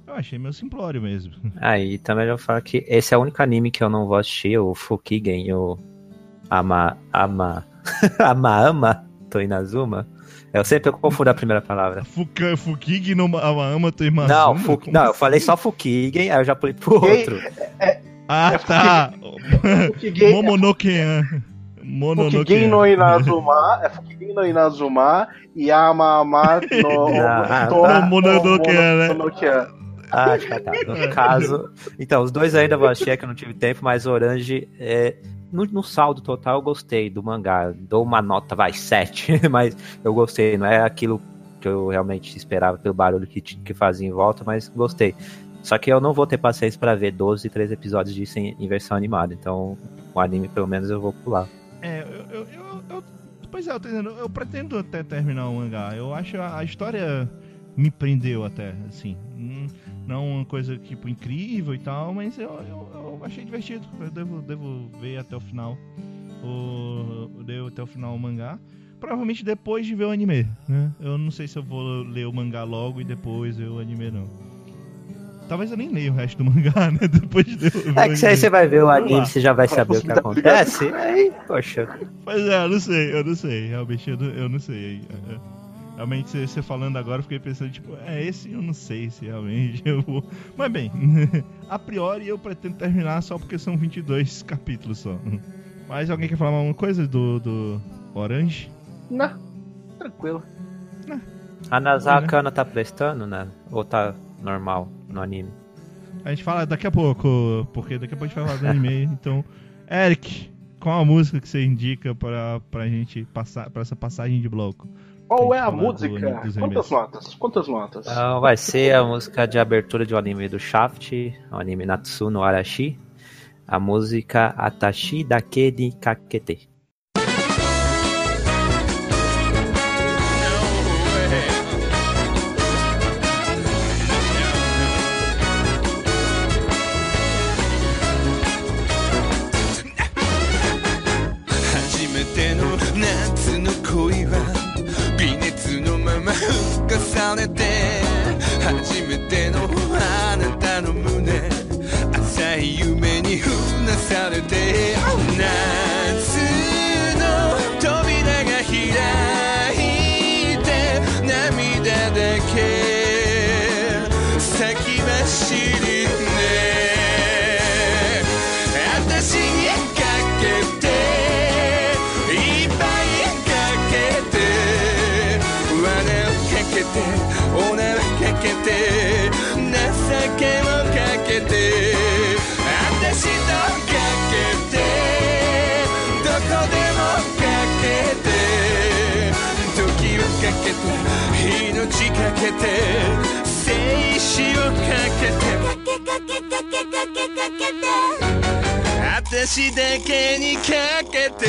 eu achei meio simplório mesmo. Aí também eu vou falar que esse é o único anime que eu não vou assistir, o Fukigen, o Ama. Ama. Ama Ama Toinazuma. Eu sempre confundo a primeira palavra. Fuka, Fukig no ama Toimazuma? Não, Fu- não, eu assim? falei só Fukigen, aí eu já pulei pro Fukigen- outro. Ah, É tá. Fukigei, Momonoken. Fukigei Mononoken. no Inazuma, é Fukigei no Inazuma e Amama no Ah? Momononoke. Ah, tá, tá. No caso. Então, os dois ainda vou assistir, é que eu não tive tempo, mas Orange, é, no, no saldo total, eu gostei do mangá. Dou uma nota, vai, 7, mas eu gostei. Não é aquilo que eu realmente esperava pelo barulho que, que fazia em volta, mas gostei. Só que eu não vou ter paciência pra ver 12, 13 episódios disso em, em versão animada. Então, o anime, pelo menos, eu vou pular. É, eu, eu, eu, eu- Pois é, eu eu pretendo até terminar o mangá. Eu acho a, a história me prendeu até, assim. Hum, Não uma coisa, tipo, incrível e tal, mas eu, eu, eu achei divertido. Eu devo, devo ver até o final. O, eu devo até o final o mangá. Provavelmente depois de ver o anime, né? Eu não sei se eu vou ler o mangá logo e depois ver o anime, não. Talvez eu nem leia o resto do mangá, né? Depois de ver o É que aí você vai ver o anime, você já vai saber o que acontece. Aí, poxa. Pois é, eu não sei, eu não sei. Realmente eu não, eu não sei. É. Realmente você, falando agora, eu fiquei pensando, tipo, é esse eu não sei se realmente eu vou. Mas bem, a priori eu pretendo terminar só porque são 22 capítulos só. Mas alguém quer falar alguma coisa do, do Orange? Não, tranquilo. A Nazakana tá prestando, né? Ou tá normal no anime? A gente fala daqui a pouco, porque daqui a pouco a gente vai falar do anime. Então, Eric, qual a música que você indica pra, pra gente passar, pra essa passagem de bloco? Qual é a música? Quantas notas? Quantas notas? Então vai ser a música de abertura de um anime do Shaft, o anime Natsu no Arashi. A música Atashi Dake ni Kakete. けて命かけて生死をかけて。かけかけかけかけかけて私だけにかけて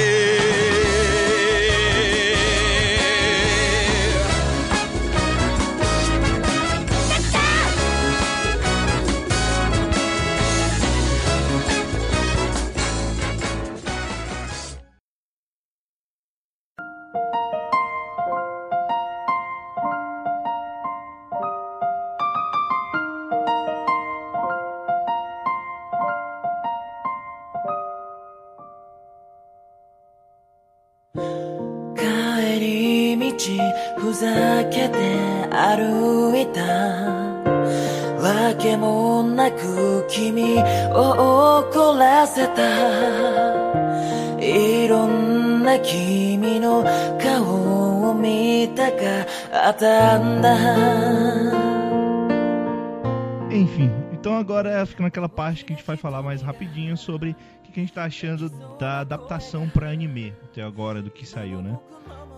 Enfim, então agora fica naquela parte que a gente vai falar mais rapidinho sobre o que a gente tá achando da adaptação pra anime até agora, do que saiu, né?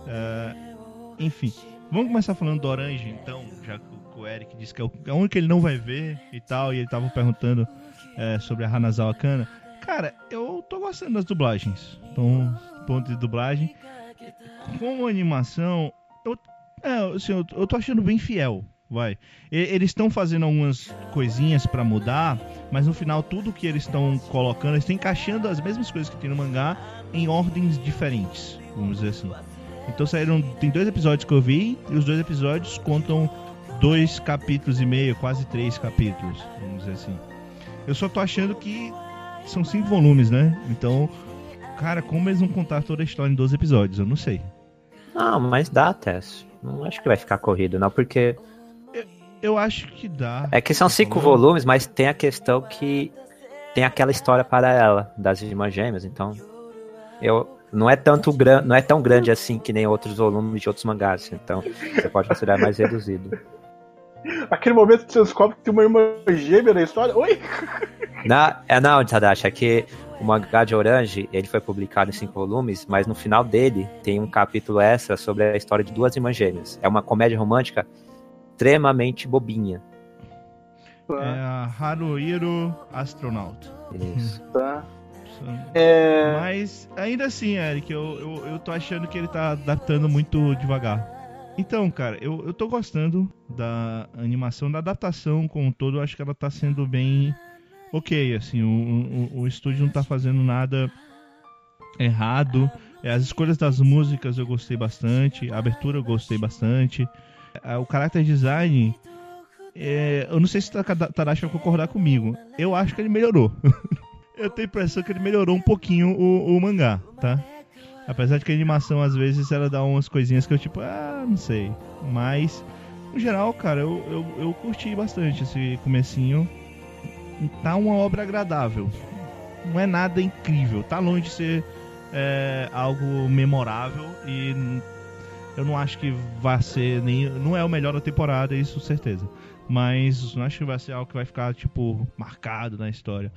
É, enfim, vamos começar falando do Orange, então, já que o Eric disse que é o é o único que ele não vai ver e tal, e ele tava perguntando é, sobre a Hanazawa Kana. Cara, eu tô gostando das dublagens. Então, ponto de dublagem. Como animação, é, assim, eu, eu tô achando bem fiel, vai. E- Eles estão fazendo algumas coisinhas pra mudar, mas no final tudo que eles estão colocando, eles estão encaixando as mesmas coisas que tem no mangá em ordens diferentes, vamos dizer assim. Então saíram, tem dois episódios que eu vi e os dois episódios contam dois capítulos e meio, quase três capítulos, vamos dizer assim. Eu só tô achando que são cinco volumes, né? Então, cara, como eles vão contar toda a história em 12 episódios? Eu não sei. Não, mas dá, Tess. Não acho que vai ficar corrido, não, porque Eu acho que dá. é que são cinco volumes, mas tem a questão que tem aquela história para ela das irmãs gêmeas, então eu não é tanto gran, não é tão grande assim que nem outros volumes de outros mangás, então você pode considerar mais reduzido. Aquele momento que você descobre que tem uma irmã gêmea na história. Oi? Na, é não, Tadashi, é que o mangá de Orange, ele foi publicado em cinco volumes, mas no final dele tem um capítulo extra sobre a história de duas irmãs gêmeas. É uma comédia romântica extremamente bobinha. É a Haruhiro Astronaut. Isso. Tá. É. Mas ainda assim, Eric, eu, eu, eu tô achando que ele tá adaptando muito devagar. Então, cara, eu, eu tô gostando da animação, da adaptação como um todo, eu acho que ela tá sendo bem ok, assim, o, o, o estúdio não tá fazendo nada errado. É, As escolhas das músicas eu gostei bastante, a abertura eu gostei bastante. É, O character design, é, eu não sei se o Tadashi vai concordar comigo. Eu acho que ele melhorou. eu tenho a impressão que ele melhorou um pouquinho o, o mangá, tá? Apesar de que a animação às vezes ela dá umas coisinhas que eu tipo, ah, não sei. Mas, no geral, cara, eu, eu, eu curti bastante esse comecinho. Tá uma obra agradável. Não é nada incrível. Tá longe de ser é, algo memorável e eu não acho que vai ser nem. Não é o melhor da temporada, isso certeza. Mas não acho que vai ser algo que vai ficar, tipo, marcado na história.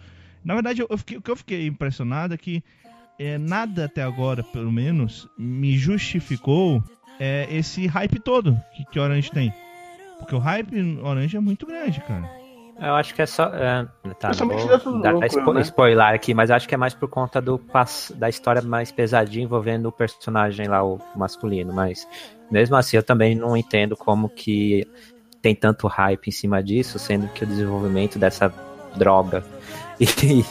Na verdade, eu, fiquei- o que eu fiquei impressionado é que é, nada até agora, pelo menos, me justificou é, esse hype todo que, que Orange tem. Porque o hype Orange é muito grande, cara. Eu acho que é só. É, tá, vou dar spo- né? spoiler aqui, mas acho que é mais por conta do da história mais pesadinha envolvendo o personagem lá, o masculino. Mas mesmo assim, eu também não entendo como que tem tanto hype em cima disso, sendo que o desenvolvimento dessa droga e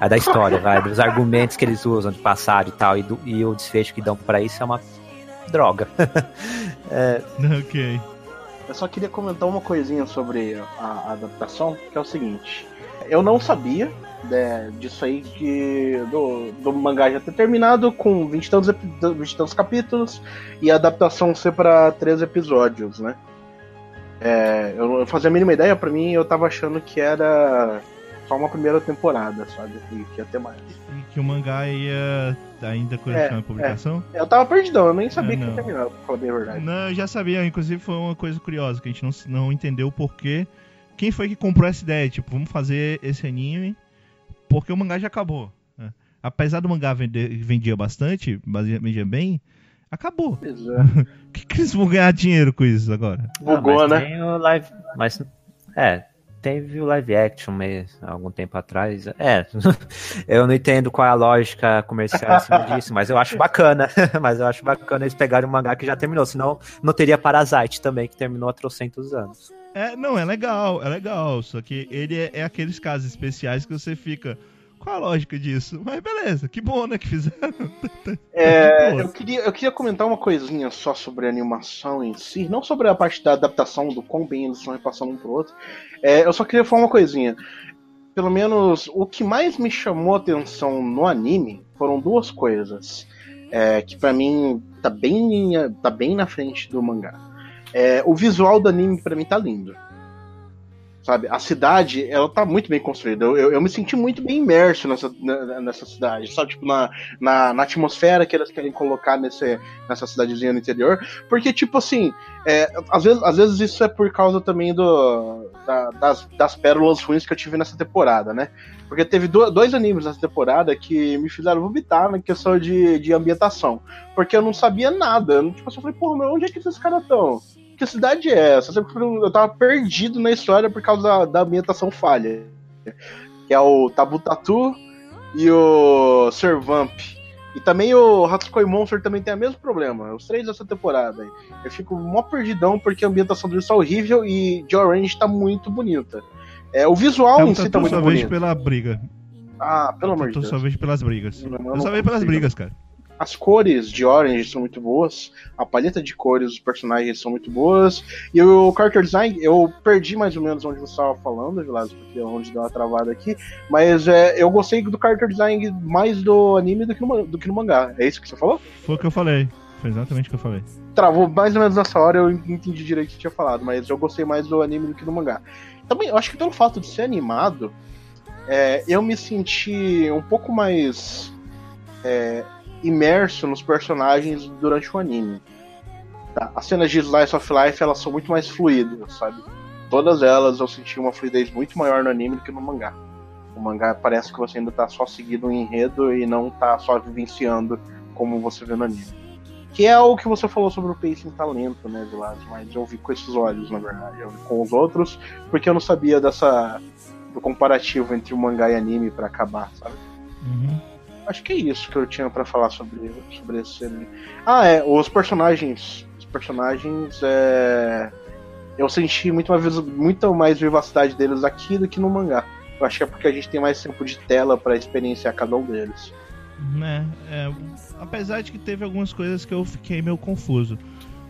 a da história, vai, dos argumentos que eles usam de passado e tal, e, do- e o desfecho que dão pra isso é uma droga. ok. Eu só queria comentar uma coisinha sobre a, adaptação, que é o seguinte. Eu não sabia né, disso aí que do, do mangá já ter terminado com 20 e, tantos, epi- 20 e tantos capítulos e a adaptação ser para três episódios, né? É, eu não fazia a mínima ideia, pra mim eu tava achando que era só uma primeira temporada, sabe? Que ia ter mais. Que o mangá ia ainda continuar É, a publicação? Eu tava perdidão, eu nem sabia Ah, que ia não. terminar, pra falar bem a verdade. Não, eu já sabia, inclusive foi uma coisa curiosa, que a gente não, não entendeu o porquê. Quem foi que comprou essa ideia? Tipo, vamos fazer esse anime porque o mangá já acabou. né? Apesar do mangá vender, vendia bastante, vendia bem, acabou. Pois é. O que, que eles vão ganhar dinheiro com isso agora? Bugou, Ah, mas né? Tem o live, mas é, teve o live action mesmo, há algum tempo atrás. É, eu não entendo qual é a lógica comercial disso, mas eu acho bacana. mas eu acho bacana eles pegarem um mangá que já terminou, senão não teria Parasite também, que terminou há trocentos anos. É, não, é legal, é legal. Só que ele é, é aqueles casos especiais que você fica. Qual a lógica disso? Mas beleza, que bom, né, que fizeram. É, eu, queria, eu queria comentar uma coisinha só sobre a animação em si, não sobre a parte da adaptação, do quão bem eles estão repassando um pro outro. É, eu só queria falar uma coisinha. Pelo menos o que mais me chamou a atenção no anime foram duas coisas. é, que pra mim tá bem, tá bem na frente do mangá. É, o visual do anime pra mim tá lindo. Sabe, a cidade, ela tá muito bem construída. Eu, eu, eu me senti muito bem imerso nessa, nessa cidade, sabe? Tipo, na, na, na atmosfera que eles querem colocar nesse, nessa cidadezinha no interior. Porque, tipo assim, é, às, vezes, às vezes isso é por causa também do, da- das, das pérolas ruins que eu tive nessa temporada, né? Porque teve do- dois animes nessa temporada que me fizeram vomitar na questão de, de ambientação. Porque eu não sabia nada. Eu, tipo eu falei, porra, mas onde é que esses caras estão? Que cidade é essa? Eu tava perdido na história por causa da, da ambientação falha. Que é o Tabutatu e o Servamp. E também o Hatsukoi Monster também tem o mesmo problema. Os três dessa temporada. aí. Eu fico mó perdidão porque a ambientação deles tá horrível e de Orange tá muito bonita. É, o visual É em si tá muito só vejo bonito. pela briga. Ah, pelo amor de Deus. só vejo pelas brigas. Não, eu Eu só vejo pelas brigas, cara. As cores de Orange são muito boas, a paleta de cores dos personagens são muito boas, e o character design, eu perdi mais ou menos onde você estava falando, Vilas, porque é onde deu uma travada aqui, mas é, eu gostei do character design mais do anime do que, no, do que no mangá. É isso que você falou? Foi o que eu falei. Foi exatamente o que eu falei. Travou mais ou menos nessa hora, eu entendi direito o que você tinha falado, mas eu gostei mais do anime do que do mangá. Também, eu acho que pelo fato de ser animado, é, eu me senti um pouco mais é, imerso nos personagens durante o anime. Tá? As cenas de Slice of Life elas são muito mais fluidas, sabe? Todas elas eu senti uma fluidez muito maior no anime do que no mangá. O mangá parece que você ainda tá só seguindo um enredo e não tá só vivenciando como você vê no anime. Que é o que você falou sobre o pacing talento, né, Vilas? Mas eu vi com esses olhos, na verdade. Eu vi com os outros, porque eu não sabia dessa do comparativo entre o mangá e anime pra acabar, sabe? Uhum. Acho que é isso que eu tinha pra falar sobre, sobre esse anime. Ah, é, os personagens. Os personagens, é. Eu senti muito mais, muito mais vivacidade deles aqui do que no mangá. Eu acho que é porque a gente tem mais tempo de tela pra experienciar cada um deles. Né? É, apesar de que teve algumas coisas que eu fiquei meio confuso.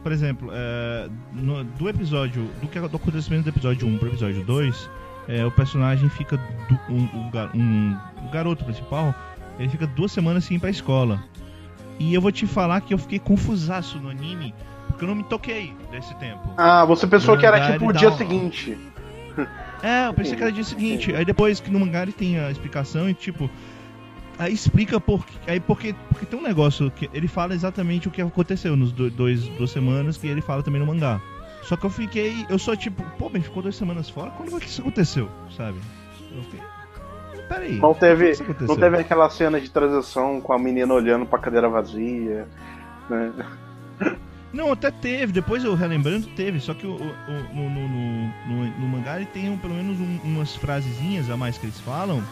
Por exemplo, é, no- do episódio. Do que do acontecimento do episódio 1 pro episódio 2, é, o personagem fica. du- um, gar- um- o garoto principal, ele fica duas semanas sem ir pra escola. E eu vou te falar que eu fiquei confusaço no anime, porque eu não me toquei desse tempo. Ah, você pensou que era tipo o dia seguinte. É, eu pensei que era dia seguinte. Aí depois que no mangá ele tem a explicação e tipo. Aí explica por aí porque, porque tem um negócio que ele fala exatamente o que aconteceu nos do- dois duas semanas que ele fala também no mangá. Só que eu fiquei, eu sou tipo, pô, mas ficou duas semanas fora, quando foi que isso aconteceu, sabe? Eu fiquei, peraí. Não teve, não teve aquela cena de transição com a menina olhando pra cadeira vazia. Né? Não, até teve, depois eu relembrando, teve, só que o, o- no, no, no, no- mangá ele tem um- pelo menos um- umas frasezinhas a mais que eles falam.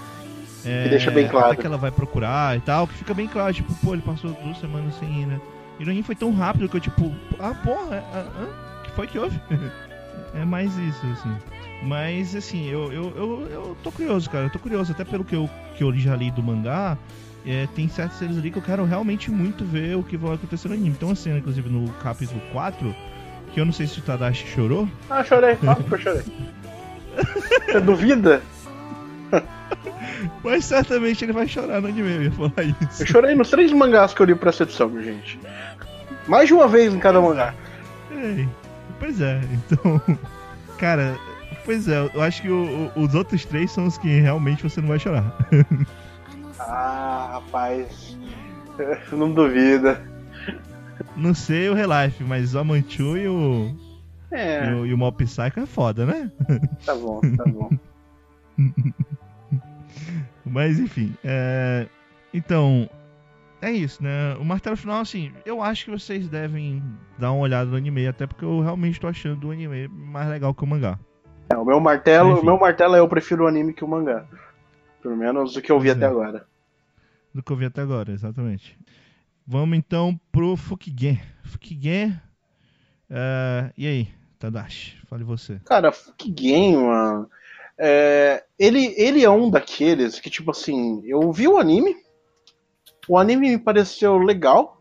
É, Que deixa bem claro. até que ela vai procurar e tal, que fica bem claro, tipo, pô, ele passou duas semanas sem ir, né? E no foi tão rápido que eu, tipo, ah, porra, ah, ah, que foi que houve? é mais isso, assim. Mas, assim, eu, eu, eu, eu tô curioso, cara, eu tô curioso, até pelo que eu, que eu já li do mangá, é, tem certas cenas ali que eu quero realmente muito ver o que vai acontecer no anime. Tem uma cena, inclusive, no capítulo 4, que eu não sei se o Tadashi chorou, Ah, chorei, óbvio que eu chorei. Você duvida? mas certamente ele vai chorar no anime, eu ia falar isso. Eu chorei nos três mangás que eu li pra edição, gente. Mais de uma vez em cada mangá. É, pois é, então. Cara, pois é, eu acho que o- o- os outros três são os que realmente você não vai chorar. Ah, rapaz. Não duvida. Não sei o Relife, mas o Amanchu e o, É, e o, e o Mob Psycho é foda, né? tá bom, tá bom. Mas enfim, é... então. É isso, né? O martelo final, assim, eu acho que vocês devem dar uma olhada no anime, até porque eu realmente tô achando o anime mais legal que o mangá. É, o meu martelo, Enfim. o meu martelo é eu prefiro o anime que o mangá. Pelo menos o que eu vi Pois até é. agora. Do que eu vi até agora, exatamente. Vamos então pro Fukigen. Fukigen. é, E aí, Tadashi? Fale você. Cara, game, mano. É, ele, ele é um daqueles que, tipo assim, eu vi o anime. O anime me pareceu legal.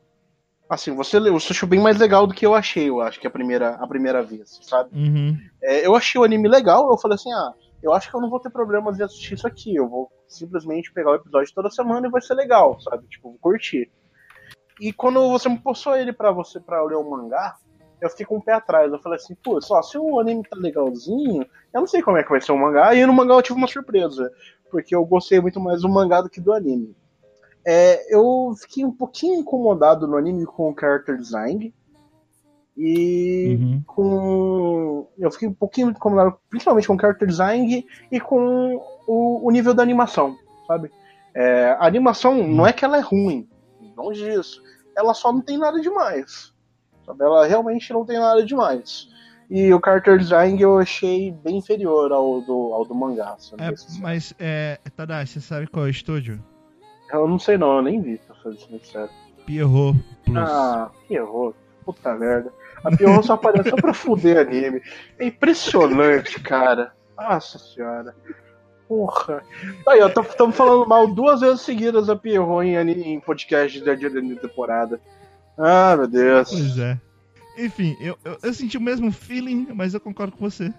Assim, você, você achou bem mais legal do que eu achei, eu acho, que a primeira, a primeira vez, sabe? Uhum. É, eu achei o anime legal, eu falei assim, ah, eu acho que eu não vou ter problemas de assistir isso aqui. Eu vou simplesmente pegar o episódio toda semana e vai ser legal, sabe? Tipo, vou curtir. E quando você me postou ele pra você para ler o mangá, eu fiquei com o pé atrás. Eu falei assim, pô, só se o anime tá legalzinho, eu não sei como é que vai ser o mangá. E no mangá eu tive uma surpresa, porque eu gostei muito mais do mangá do que do anime. É, eu fiquei um pouquinho incomodado no anime com o character design. E Uhum. com. Eu fiquei um pouquinho incomodado, principalmente com o character design e com o, o nível da animação, sabe? É, a animação não é que ela é ruim, longe disso. Ela só não tem nada demais. Sabe? Ela realmente não tem nada demais. E o character design eu achei bem inferior ao do, ao do mangá. É, mas, é, Tadashi, você sabe qual é o estúdio? Eu não sei não, eu nem vi, pra ser sincero. Pierrot Plus. Ah, que errou. Puta merda. A Pierrot só apareceu pra fuder anime. É impressionante, cara. Nossa senhora. Porra. Aí, ó, estamos falando mal duas vezes seguidas da Pierrot em, em podcast da de de temporada. Ah, meu Deus. Pois é. Enfim, eu, eu, eu senti o mesmo feeling, mas eu concordo com você.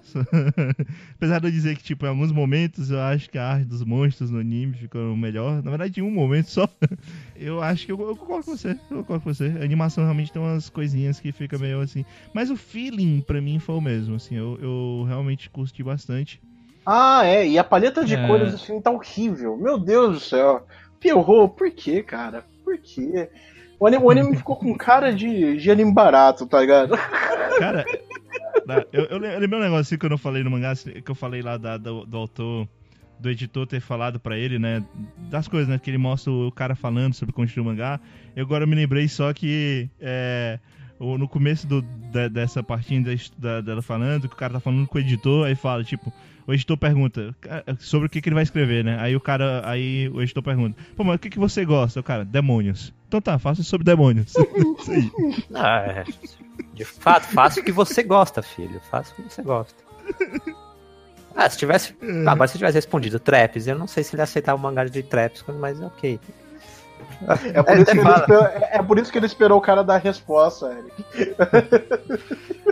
Apesar de eu dizer que, tipo, em alguns momentos eu acho que a arte dos monstros no anime ficou melhor. Na verdade, em um momento só. Eu acho que eu, eu concordo com você. Eu concordo com você. A animação realmente tem umas coisinhas que fica meio assim. Mas o feeling, pra mim, foi o mesmo. Assim, eu, eu realmente curti bastante. Ah, é. E a paleta de É. cores do filme tá horrível. Meu Deus do céu. Pierrot, por quê, cara? Por quê? O anime, o anime ficou com cara de, de anime barato, tá ligado? Cara, eu, eu le- eu lembrei um negócio assim quando eu falei no mangá, que eu falei lá da- do, do autor, do editor ter falado pra ele, né? Das coisas, né? Que ele mostra o cara falando sobre o conteúdo do mangá. Eu agora me lembrei só que é, no começo do, da- dessa partinha da, da- dela falando, que o cara tá falando com o editor, aí fala, tipo, o editor pergunta "Cara, sobre o que, que ele vai escrever, né? Aí o cara, aí o editor pergunta, pô, mas o que, que você gosta? O cara, demônios. Então tá, faça sobre demônios. Isso aí. Ah, é. De fato, faça o que você gosta, filho. Faça o que você gosta. Ah, se tivesse. Ah, agora se tivesse respondido Traps, eu não sei se ele aceitava o mangá de Traps, mas ok. É por, É, isso que ele fala. esperou, é- é por isso que ele esperou o cara dar a resposta, Eric.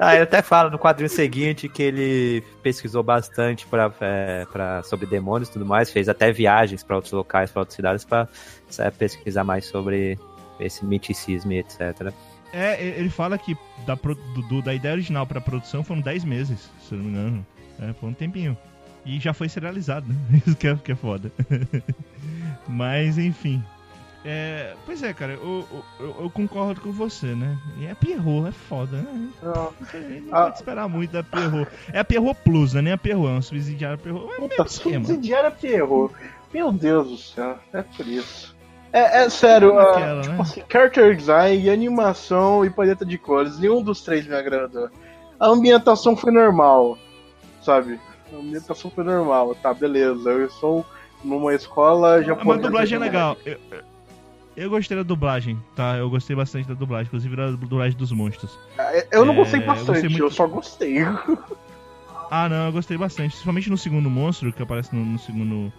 Ah, ele até fala no quadrinho seguinte que ele pesquisou bastante pra, é, pra, sobre demônios e tudo mais, fez até viagens pra outros locais, pra outras cidades, pra sabe, pesquisar mais sobre esse miticismo e etc. É, ele fala que da, do- do- da ideia original pra produção foram 10 meses, se não me engano. É, foi um tempinho. E já foi serializado, né? Isso que é, que é foda. Mas, enfim. É, pois é, cara, eu, eu- eu concordo com você, né? E a Pierrot é foda, né? Não. Não Ah. pode esperar muito da Pierrot. É a Pierrot Plus, né? Nem a Pierrot, é um subsidiário Pierrot. É Puta, subsidiária Pierrot. Meu Deus do céu, é por isso. É, é sério, ah, Aquela, tipo né? assim, character design, animação e paleta de cores, nenhum dos três me agradou. A ambientação foi normal, sabe? A ambientação foi normal, tá, beleza. Eu estou numa escola Mas japonesa. a dublagem é legal. Eu, eu- eu gostei da dublagem, tá? Eu gostei bastante da dublagem, inclusive da dublagem dos monstros. É, Eu não É, gostei eu bastante, gostei eu, muito- só gostei. Ah, não, eu gostei bastante. Principalmente no segundo monstro, que aparece no, no segundo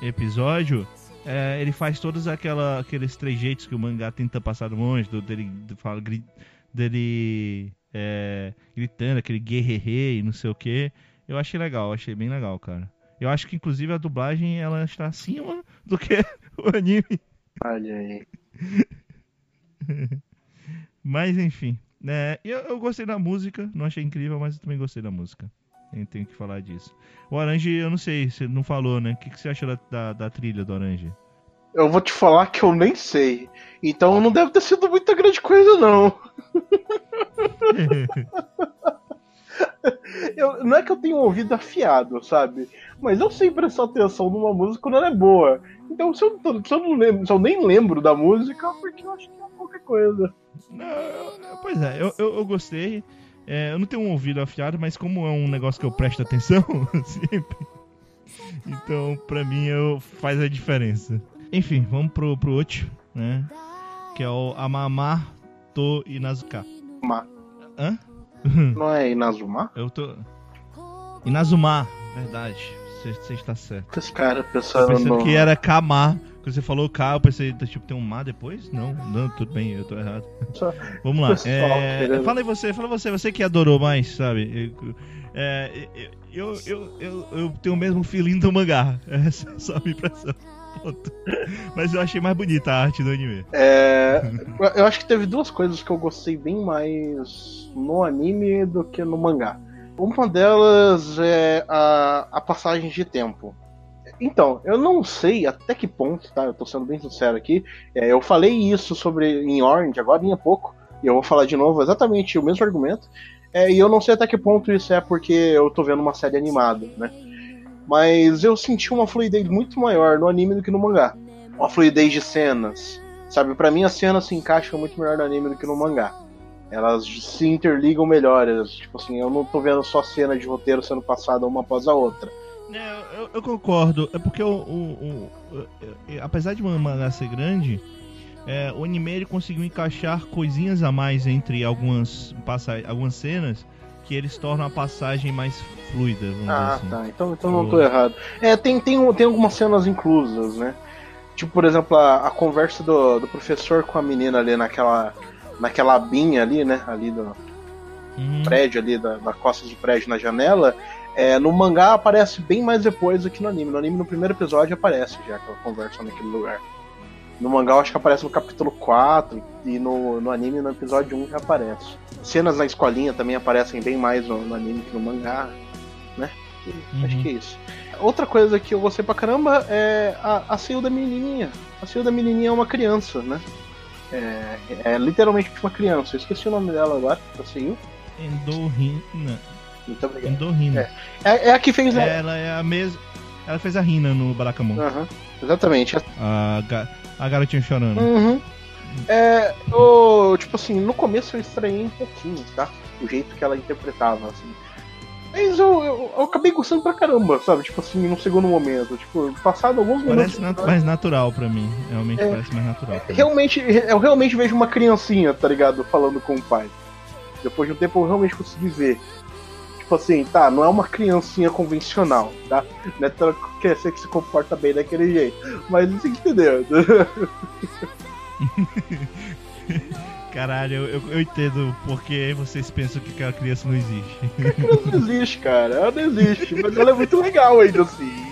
episódio. É, ele faz todos aquela, aqueles trejeitos que o mangá tenta passar do monstro, dele, de- fala, gri- dele é, gritando, aquele guerreiro e não sei o que. Eu achei legal, achei bem legal, cara. Eu acho que inclusive a dublagem ela está acima do que o anime. Olha aí. Mas enfim, né? Eu, eu gostei da música, não achei incrível, mas eu também gostei da música. Eu tenho que falar disso. O Orange, eu não sei, você não falou, né? O que, que você achou da, da, da trilha do Orange? Eu vou te falar que eu nem sei. Então não deve ter sido muita grande coisa, não. Eu- não é que eu tenho um ouvido afiado, sabe? Mas eu sei prestar atenção numa música quando ela é boa. Então se eu, se eu não lembro, se eu nem lembro da música, porque eu acho que é qualquer coisa. Não, pois é, eu, eu, eu gostei. É, eu não tenho um ouvido afiado, mas como é um negócio que eu presto atenção sempre, então pra mim eu, faz a diferença. Enfim, vamos pro, pro outro, né? Que é o Amamá To Inazuka. Ma- Hã? Não é Inazuma? Eu tô. Inazuma, verdade. Você está certo. Esse cara pensando pensando no... que era Kama. Quando você falou K, eu pensei, tipo, tem um Ma depois? Não, não, tudo bem, eu tô errado. Só- Vamos lá. É, querendo- fala aí você, fala você, você que adorou mais, sabe? É, eu, eu, eu, eu, eu tenho o mesmo feeling do mangá. Essa é só a minha impressão. Ponto. Mas eu achei mais bonita a arte do anime. É, eu acho que teve duas coisas que eu gostei bem mais no anime do que no mangá. Uma delas é a, a passagem de tempo. Então, eu não sei até que ponto, tá? Eu tô sendo bem sincero aqui. É, eu falei isso sobre em Orange agora em pouco, e eu vou falar de novo exatamente o mesmo argumento. É, e eu não sei até que ponto isso é porque eu tô vendo uma série animada, né? Mas eu senti uma fluidez muito maior no anime do que no mangá. Uma fluidez de cenas. Sabe, para mim as cenas se encaixam muito melhor no anime do que no mangá. Elas se interligam melhor. elas, Tipo assim, eu não tô vendo só cena de roteiro sendo passada uma após a outra. É, eu, eu concordo. É porque o, o- o- o- apesar de uma mangá ser grande, é, o anime ele conseguiu encaixar coisinhas a mais entre algumas, algumas cenas que eles tornam a passagem mais fluida, Ah, assim. tá. Então, então não tô errado. É, tem, tem, tem algumas cenas inclusas, né? Tipo, por exemplo, a, a conversa do, do professor com a menina ali naquela. Naquela abinha ali, né? Ali do Uhum. prédio ali, da, da costa de prédio na janela. É, no mangá aparece bem mais depois do que no anime. No anime, no primeiro episódio, aparece já aquela conversa naquele lugar. No mangá, eu acho que aparece no capítulo 4 e no, no anime, no episódio 1 já aparece. Cenas na escolinha também aparecem bem mais no, no anime que no mangá, né? Uhum. Acho que é isso. Outra coisa que eu gostei pra caramba é a, a Seio da menininha. A Seio da menininha é uma criança, né? É, é literalmente uma criança. Eu esqueci o nome dela agora, a Seio. Endorrina. Muito obrigado. Endorrina. É, é a que fez. Ela é a mesma. Ela fez a Rina no Barakamon. Aham, exatamente. A, ga- a garotinha chorando. Uhum. É, o, tipo assim, no começo eu estranhei um pouquinho, tá? O jeito que ela interpretava, assim. Mas eu, eu, eu acabei gostando pra caramba, sabe? Tipo assim, num segundo momento. Tipo, passado alguns minutos. Parece nat- mais natural pra mim. Realmente É. parece mais natural. Realmente, eu realmente vejo uma criancinha, tá ligado? Falando com o pai. Depois de um tempo eu realmente consegui ver. Tipo assim, tá, não é uma criancinha convencional, tá? Não é quer ser que se comporta bem daquele jeito. Mas você entendeu. Caralho, eu, eu, eu entendo porque vocês pensam que aquela criança não existe. Ela não existe, cara. Ela não existe, mas ela é muito legal ainda assim.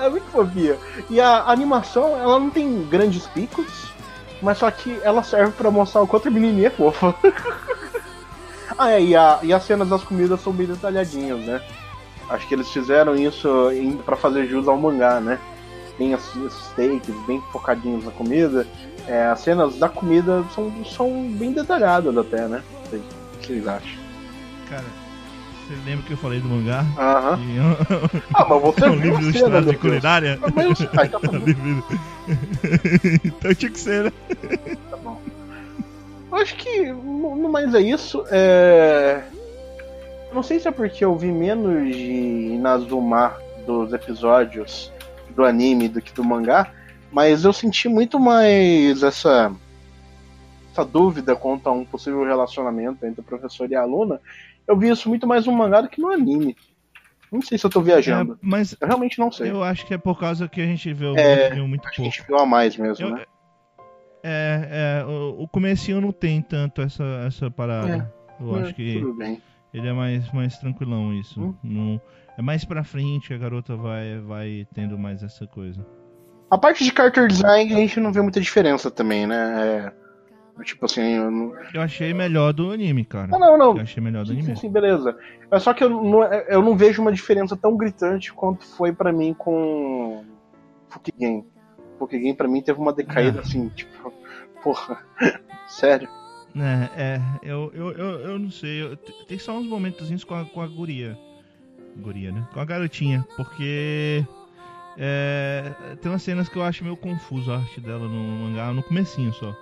é muito fofinha. E a animação, ela não tem grandes picos, mas só que ela serve pra mostrar o quanto a menininha é fofa. Ah, é, e, a, e as cenas das comidas são bem detalhadinhas, né? Acho que eles fizeram isso pra fazer jus ao mangá, né? Tem esses steaks bem focadinhos na comida. É, as cenas da comida são, são bem detalhadas até, né? O que vocês acham? Cara, você lembra que eu falei do mangá? Aham. Ah, mas você é um livro ilustrado de culinária? Mas ah, tá bom. Então tinha que ser, né? Tá bom. Eu acho que no mais é isso. É... Não sei se é porque eu vi menos de Inazuma dos episódios do anime do que do mangá, mas eu senti muito mais essa essa dúvida quanto a um possível relacionamento entre o professor e a aluna. Eu vi isso muito mais no mangá do que no anime. Não sei se eu tô viajando. É, mas Eu realmente não sei. eu acho que é por causa que a gente viu, É, viu muito que a pouco. gente viu a mais mesmo, Eu- né? É, é, o, o comecinho não tem tanto essa, essa parada. Eu É, acho que Tudo bem. ele é mais, mais tranquilão isso. Hum. Não, é mais pra frente que a garota vai, vai tendo mais essa coisa. A parte de character design a gente não vê muita diferença também, né? É, tipo assim, eu não... Eu achei melhor do anime, cara. Ah, não, não. Eu achei melhor do anime. sim, sim, beleza. É só que eu não, eu não vejo uma diferença tão gritante quanto foi pra mim com Fukigame. Fukigame pra mim teve uma decaída Ah. assim, tipo, porra, sério. É, é, eu, eu, eu, eu não sei. eu- tem só uns momentos com a, com a guria. Guria, né? Com a garotinha. Porque. é, tem umas cenas que eu acho meio confuso a arte dela no mangá, no comecinho só.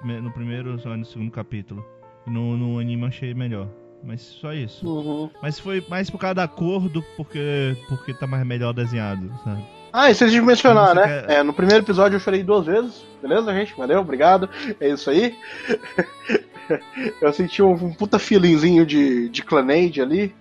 Prime- no primeiro, só no segundo capítulo. No, no anime eu achei melhor. Mas só isso. Uhum. Mas foi mais por causa da cor do que porque, porque tá mais melhor desenhado, sabe? Ah, e vocês de mencionar, né? É, no primeiro episódio eu chorei duas vezes, beleza, gente? Valeu, obrigado. É isso aí. eu senti um, um puta feelingzinho de, de Clanade ali.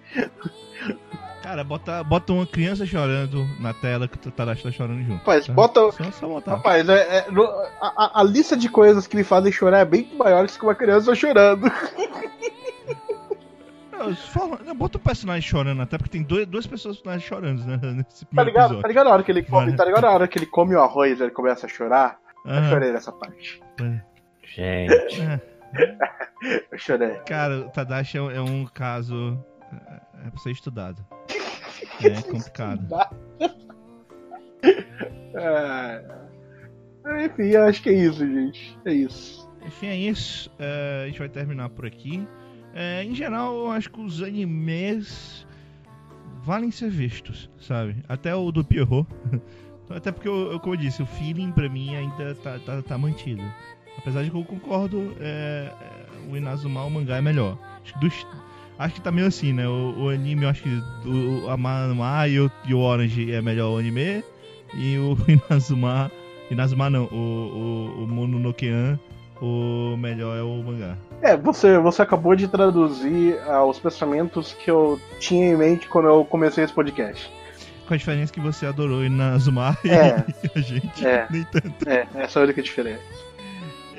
Cara, bota, bota uma criança chorando na tela que o Tadashi tá chorando junto. Rapaz, tá? bota, Só, só botar. Rapaz, é, é, no- a, a- a lista de coisas que me fazem chorar é bem maior que uma criança chorando. Fala, não, bota o personagem chorando, até porque tem dois, duas pessoas personagens chorando, né? Nesse Tá primeiro ligado? episódio. Tá ligado a hora que ele come, Mano. tá ligado a hora que ele come o arroz e ele começa a chorar? Eu Aham. chorei nessa parte. Gente. É. Eu chorei. Cara, o Tadashi é, um- é um caso. É, é pra ser estudado. É complicado. É... Enfim, acho que é isso, gente. É isso. Enfim, é isso. É, a gente vai terminar por aqui. É, em geral, eu acho que os animes valem ser vistos, sabe? Até o do Pierrot. Até porque, eu, eu- como eu disse, o feeling pra mim ainda tá, tá, tá mantido. Apesar de que eu concordo, é, é, o Inazuma, o mangá é melhor. Acho que, dos- acho que tá meio assim, né? O, o anime, eu acho que do Amanuma e o, e o Orange é melhor o anime. E o Inazuma. Inazuma não, o, o, o Mononokean, o melhor é o mangá. É, você, você acabou de traduzir ah, os pensamentos que eu tinha em mente quando eu comecei esse podcast. Com a diferença que você adorou Inazuma É. e a gente É. nem tanto. É, essa é a única diferença.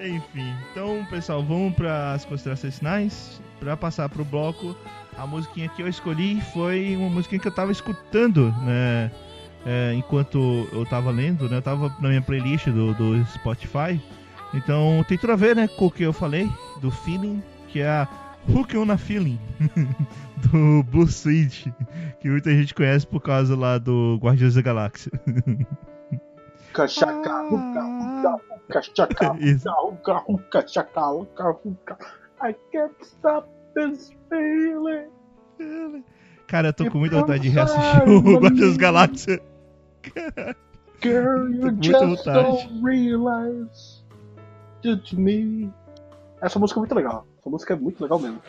Enfim, então pessoal, vamos para as considerações finais. Para passar pro bloco, a musiquinha que eu escolhi foi uma musiquinha que eu tava escutando, né? é, enquanto eu tava lendo, né? Eu tava na minha playlist do, do Spotify. Então tem tudo a ver, né, com o que eu falei, do feeling, que é a Hook on a Feeling, do Blue Switch, que muita gente conhece por causa lá do Guardiões da Galáxia. Cachaca, huca, huca, huca, chaca, Isso. huca, huca, huca, chaca, huca, huca. I can't stop this feeling. Cara, eu tô com muita vontade de reassistir o. Guardiões da Galáxia. Girl, you just vontade. don't realize. Do me. Essa música é muito legal. Essa música é muito legal mesmo.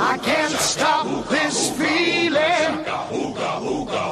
I can't stop this feeling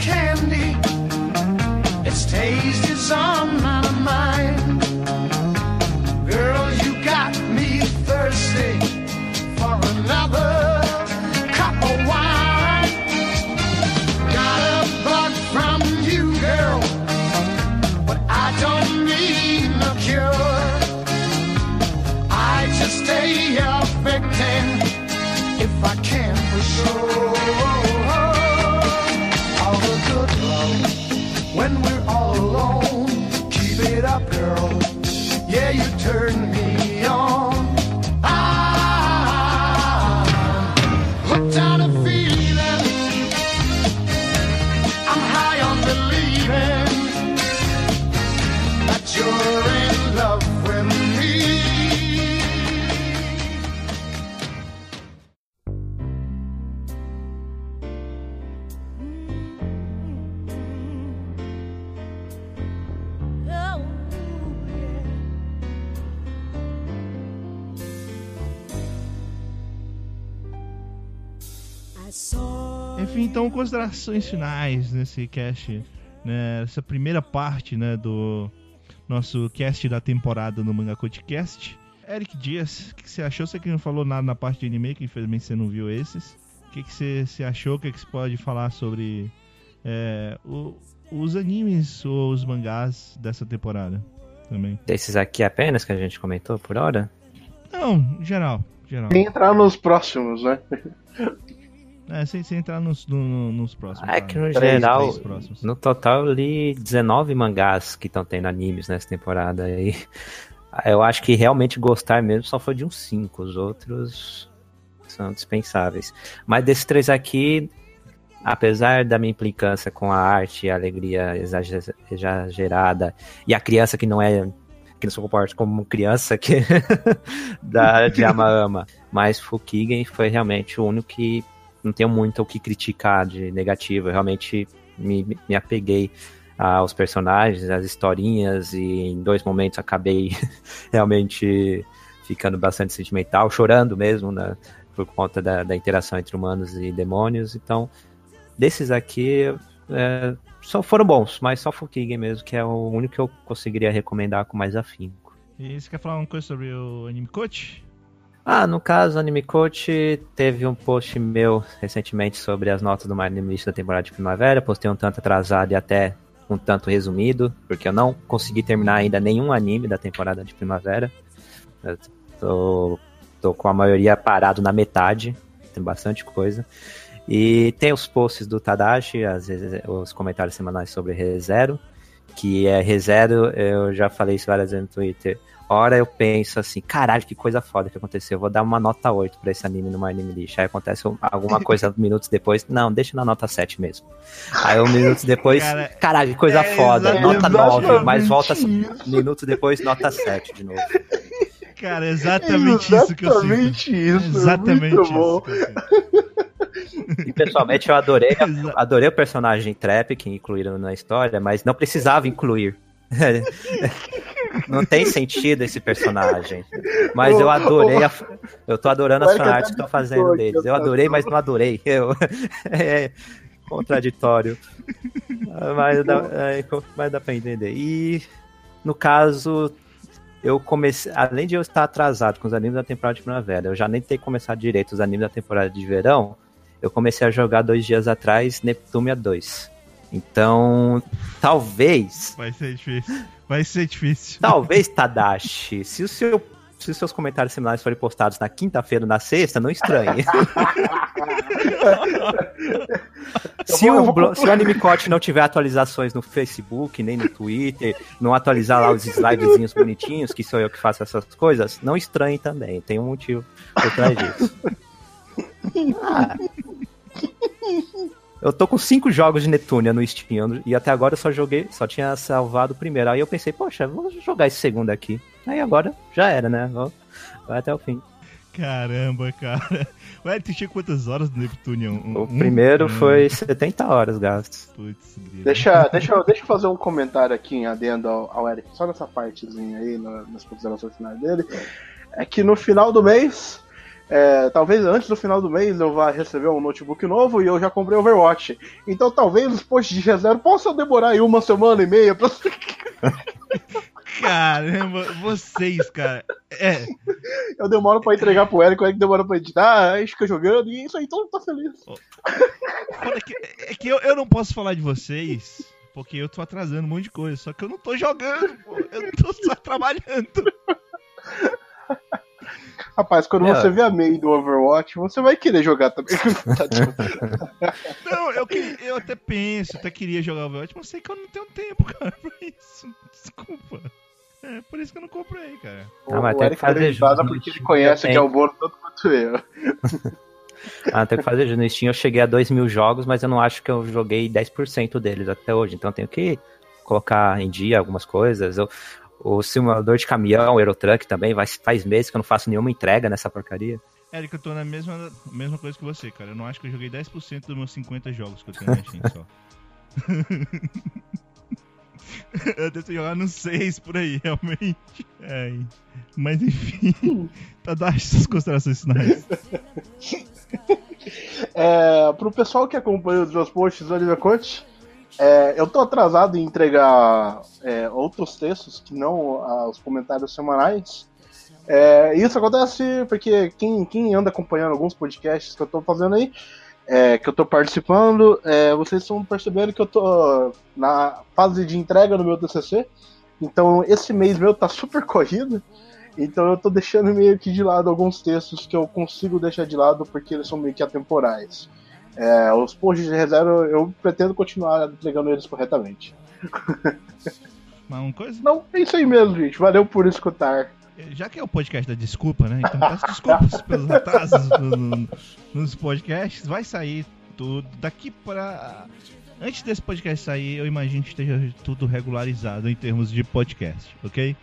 Candy. Its taste is on my então considerações finais nesse cast, né? Essa primeira parte, né, do nosso cast da temporada no Manga Codecast. Eric Dias, o que você achou? Você que não falou nada na parte de anime, que infelizmente você não viu esses. O que que você, você achou? O que que você pode falar sobre é, o- os animes ou os mangás dessa temporada também? Desses aqui apenas que a gente comentou por hora? Não, geral, geral. Tem entrar nos próximos, né? É, sem, sem entrar nos, no- no- nos próximos. É tá? que no Três, geral, três no total eu li 19 mangás que estão tendo animes nessa temporada. E eu acho que realmente gostar mesmo só foi de uns 5. Os outros são dispensáveis. Mas desses três aqui, apesar da minha implicância com a arte, a alegria exager- exagerada e a criança que não é que não se comporta como criança que da, de Ama Ama. Mas Fukigen foi realmente o único que não tenho muito o que criticar de negativo. Eu realmente me, me apeguei aos personagens, às historinhas, e em dois momentos acabei realmente ficando bastante sentimental, chorando mesmo, né? Por conta da, da interação entre humanos e demônios. Então, desses aqui, é, só foram bons, mas só Fukigen mesmo, que é o único que eu conseguiria recomendar com mais afinco. E você quer falar uma coisa sobre o Anime Coach? Ah, no caso, Anime Coach teve um post meu recentemente sobre as notas do My Anime List da temporada de primavera. Postei um tanto atrasado e até um tanto resumido, porque eu não consegui terminar ainda nenhum anime da temporada de primavera. Eu tô, tô com a maioria parado na metade, tem bastante coisa. E tem os posts do Tadashi, vezes os comentários semanais sobre ReZero, que é ReZero, eu já falei isso várias vezes no Twitter. Hora eu penso assim, caralho, que coisa foda que aconteceu. Eu vou dar uma nota 8 pra esse anime no My Anime List. Aí acontece alguma coisa minutos depois. Não, deixa na nota 7 mesmo. Aí um minutos depois, Cara, caralho, que coisa é foda. Nota 9, mas exatamente volta isso. minutos depois, nota 7 de novo. Cara, é exatamente isso que eu sinto. Exatamente isso. Exatamente muito isso. bom. E pessoalmente eu adorei, adorei o personagem Trap que incluíram na história, mas não precisava incluir. Não tem sentido esse personagem. Mas eu adorei. A, eu tô adorando as fanarts até que estão fazendo deles. aqui, Eu adorei, mas não adorei. Eu, é contraditório. Mas dá, é, mas dá pra entender. E no caso, eu comecei. Além de eu estar atrasado com os animes da temporada de primavera, eu já nem ter começado direito os animes da temporada de verão. Eu comecei a jogar dois dias atrás Neptunia 2. Então, talvez Vai ser difícil. Vai ser difícil. Talvez, Tadashi, se, o seu, se os seus comentários semanais forem postados na quinta-feira ou na sexta, não estranhe. se, vou- o, blo- se o Animecote não tiver atualizações no Facebook, nem no Twitter, não atualizar lá os slidezinhos bonitinhos, que sou eu que faço essas coisas, não estranhe também. Tem um motivo por trás disso. Ah. Eu tô com cinco jogos de Netunia no Steam e até agora eu só joguei, só tinha salvado o primeiro. Aí eu pensei, poxa, vou jogar esse segundo aqui. Aí agora já era, né? Vou- Vai até o fim. Caramba, cara. Ué, tu tinha quantas horas do Neptune? Um, O primeiro um- foi 70 horas gastos. Putz. Deixa, deixa, eu- deixa eu fazer um comentário aqui em adendo ao, ao Eric, só nessa partezinha aí, na- nas considerações finais dele. É que no final do mês, é, talvez antes do final do mês eu vá receber um notebook novo e eu já comprei Overwatch. Então talvez os posts de reserva possam demorar aí uma semana e meia pra. Caramba, vocês, cara. É, Eu demoro pra entregar pro Eric, o Eric demora pra editar, aí fica jogando e isso aí todo mundo tá feliz. foda que, é que eu, eu não posso falar de vocês, porque eu tô atrasando um monte de coisa. Só que eu não tô jogando, pô. Eu tô só trabalhando. Rapaz, quando É. você vê a May do Overwatch, você vai querer jogar também. Tá, Não, eu, eu até penso, até queria jogar Overwatch, mas sei que eu não tenho tempo, cara, pra isso. Desculpa. É, por isso que eu não comprei, cara. Ah, mas o tem Eric que fazer junto, porque ele gente. conhece Tem. que é o Bono tanto quanto eu. Ah, tem que fazer no Steam. Eu cheguei a 2 mil jogos, mas eu não acho que eu joguei 10% deles até hoje. Então eu tenho que colocar em dia algumas coisas. Eu, o simulador de caminhão, o Eurotruck também, vai, faz meses que eu não faço nenhuma entrega nessa porcaria. Eric, eu tô na mesma, mesma coisa que você, cara. Eu não acho que eu joguei 10% dos meus 50 jogos que eu tenho na Steam só. eu tento jogar no 6 por aí, realmente. É, mas enfim, tá dando essas considerações finais. É, pro pessoal que acompanha os meus posts do Anime Coach, é, eu tô atrasado em entregar é, outros textos que não ah, os comentários semanais. É, isso acontece porque quem, quem anda acompanhando alguns podcasts que eu tô fazendo aí, é, que eu tô participando, é, vocês estão percebendo que eu tô na fase de entrega no meu TCC. Então esse mês meu tá super corrido. Então eu tô deixando meio que de lado alguns textos que eu consigo deixar de lado porque eles são meio que atemporais. É, os posts de reserva eu pretendo continuar entregando eles corretamente. Mas uma coisa, Não, é isso aí mesmo, gente. Valeu por escutar. já que é o podcast da desculpa, né? Então peço desculpas pelos atrasos no- no- nos podcasts. Vai sair tudo daqui pra. Antes desse podcast sair, eu imagino que esteja tudo regularizado em termos de podcast, ok?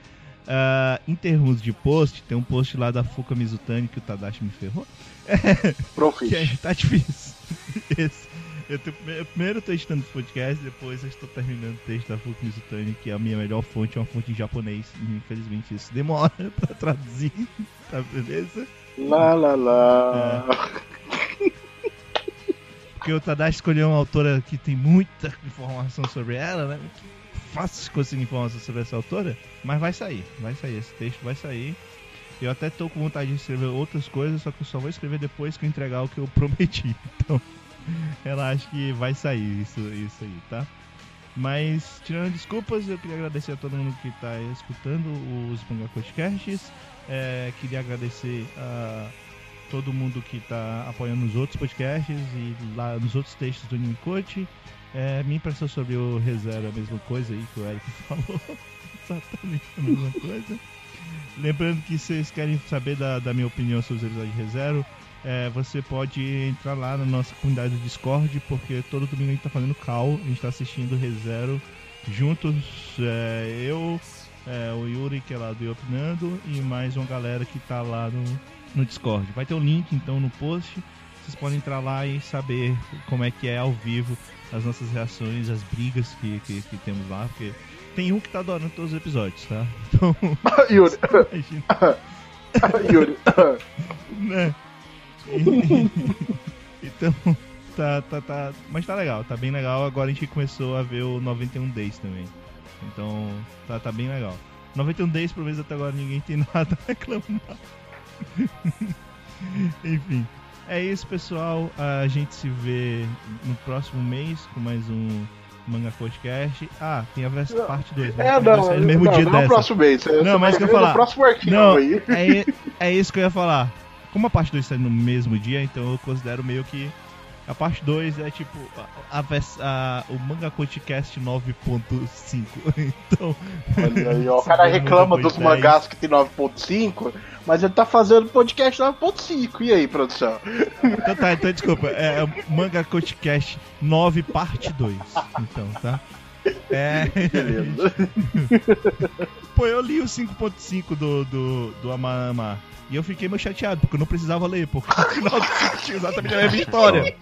Ah, em termos de post, tem um post lá da Fuka Mizutani que o Tadashi me ferrou. Profit. Que é, tá difícil. Esse, eu, tô, eu primeiro tô editando esse podcast, depois eu estou terminando o texto da Fuka Mizutani, que é a minha melhor fonte, é uma fonte em japonês. Infelizmente isso demora pra traduzir, tá beleza? Lá, lá, lá. Porque o Tadashi escolheu uma autora que tem muita informação sobre ela, né? Fácil conseguir informação sobre essa autora, mas vai sair, vai sair, esse texto vai sair. Eu até tô com vontade de escrever outras coisas, só que eu só vou escrever depois que eu entregar o que eu prometi. Então, relaxa que vai sair isso, isso aí, tá? Mas, tirando desculpas, eu queria agradecer a todo mundo que está escutando os Manga Podcasts. É, queria agradecer a todo mundo que está apoiando os outros podcasts e lá nos outros textos do Anime Coach. É, minha impressão sobre o ReZero a mesma coisa aí que o Eric falou. Exatamente a mesma coisa. Lembrando que vocês querem saber da, da minha opinião sobre os episódios de ReZero, é, você pode entrar lá na nossa comunidade do Discord, porque todo domingo a gente tá fazendo call, a gente tá assistindo ReZero juntos, é, eu, é, o Yuri, que é lá do Opinando, e mais uma galera que tá lá no, no Discord. Vai ter o link então no post, vocês podem entrar lá e saber como é que é ao vivo as nossas reações, as brigas que, que, que temos lá, porque tem um que tá adorando todos os episódios, tá? Então, Yuri. Yuri. né? então, tá, tá, tá. Mas tá legal, tá bem legal. Agora a gente começou a ver o 91 Days também. Então, tá, tá bem legal. 91 Days, pelo menos até agora, ninguém tem nada a reclamar. Enfim. É isso, pessoal. A gente se vê no próximo mês com mais um Manga Podcast. Ah, tem a vers- parte 2. É, não, no mesmo não, dia não dessa. no próximo mês. Você Não, mas que eu falar. Próximo arquivo Não, aí. é, é isso que eu ia falar. Como a parte 2 sai no mesmo dia, então eu considero meio que. A parte 2 é tipo a, a a- o Manga Podcast 9.5. Então. Olha aí, ó, o cara reclama dos Podcast mangás que tem 9.5, mas ele tá fazendo podcast 9.5. E aí, produção? Então tá, então desculpa. É é Manga Podcast 9, parte 2. Então, tá? É. Beleza. Pô, eu li o 5.5 do, do, do Amama. E eu fiquei meio chateado, porque eu não precisava ler, porque no final tinha exatamente a mesma história.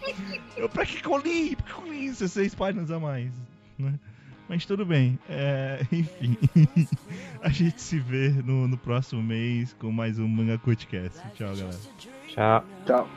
Eu, pra que, colhi eu li? Pra que eu li 16 páginas a mais? Né? Mas tudo bem. É, enfim. a gente se vê no, no, próximo mês com mais um Manga Podcast. Tchau, galera. Tchau. Tchau.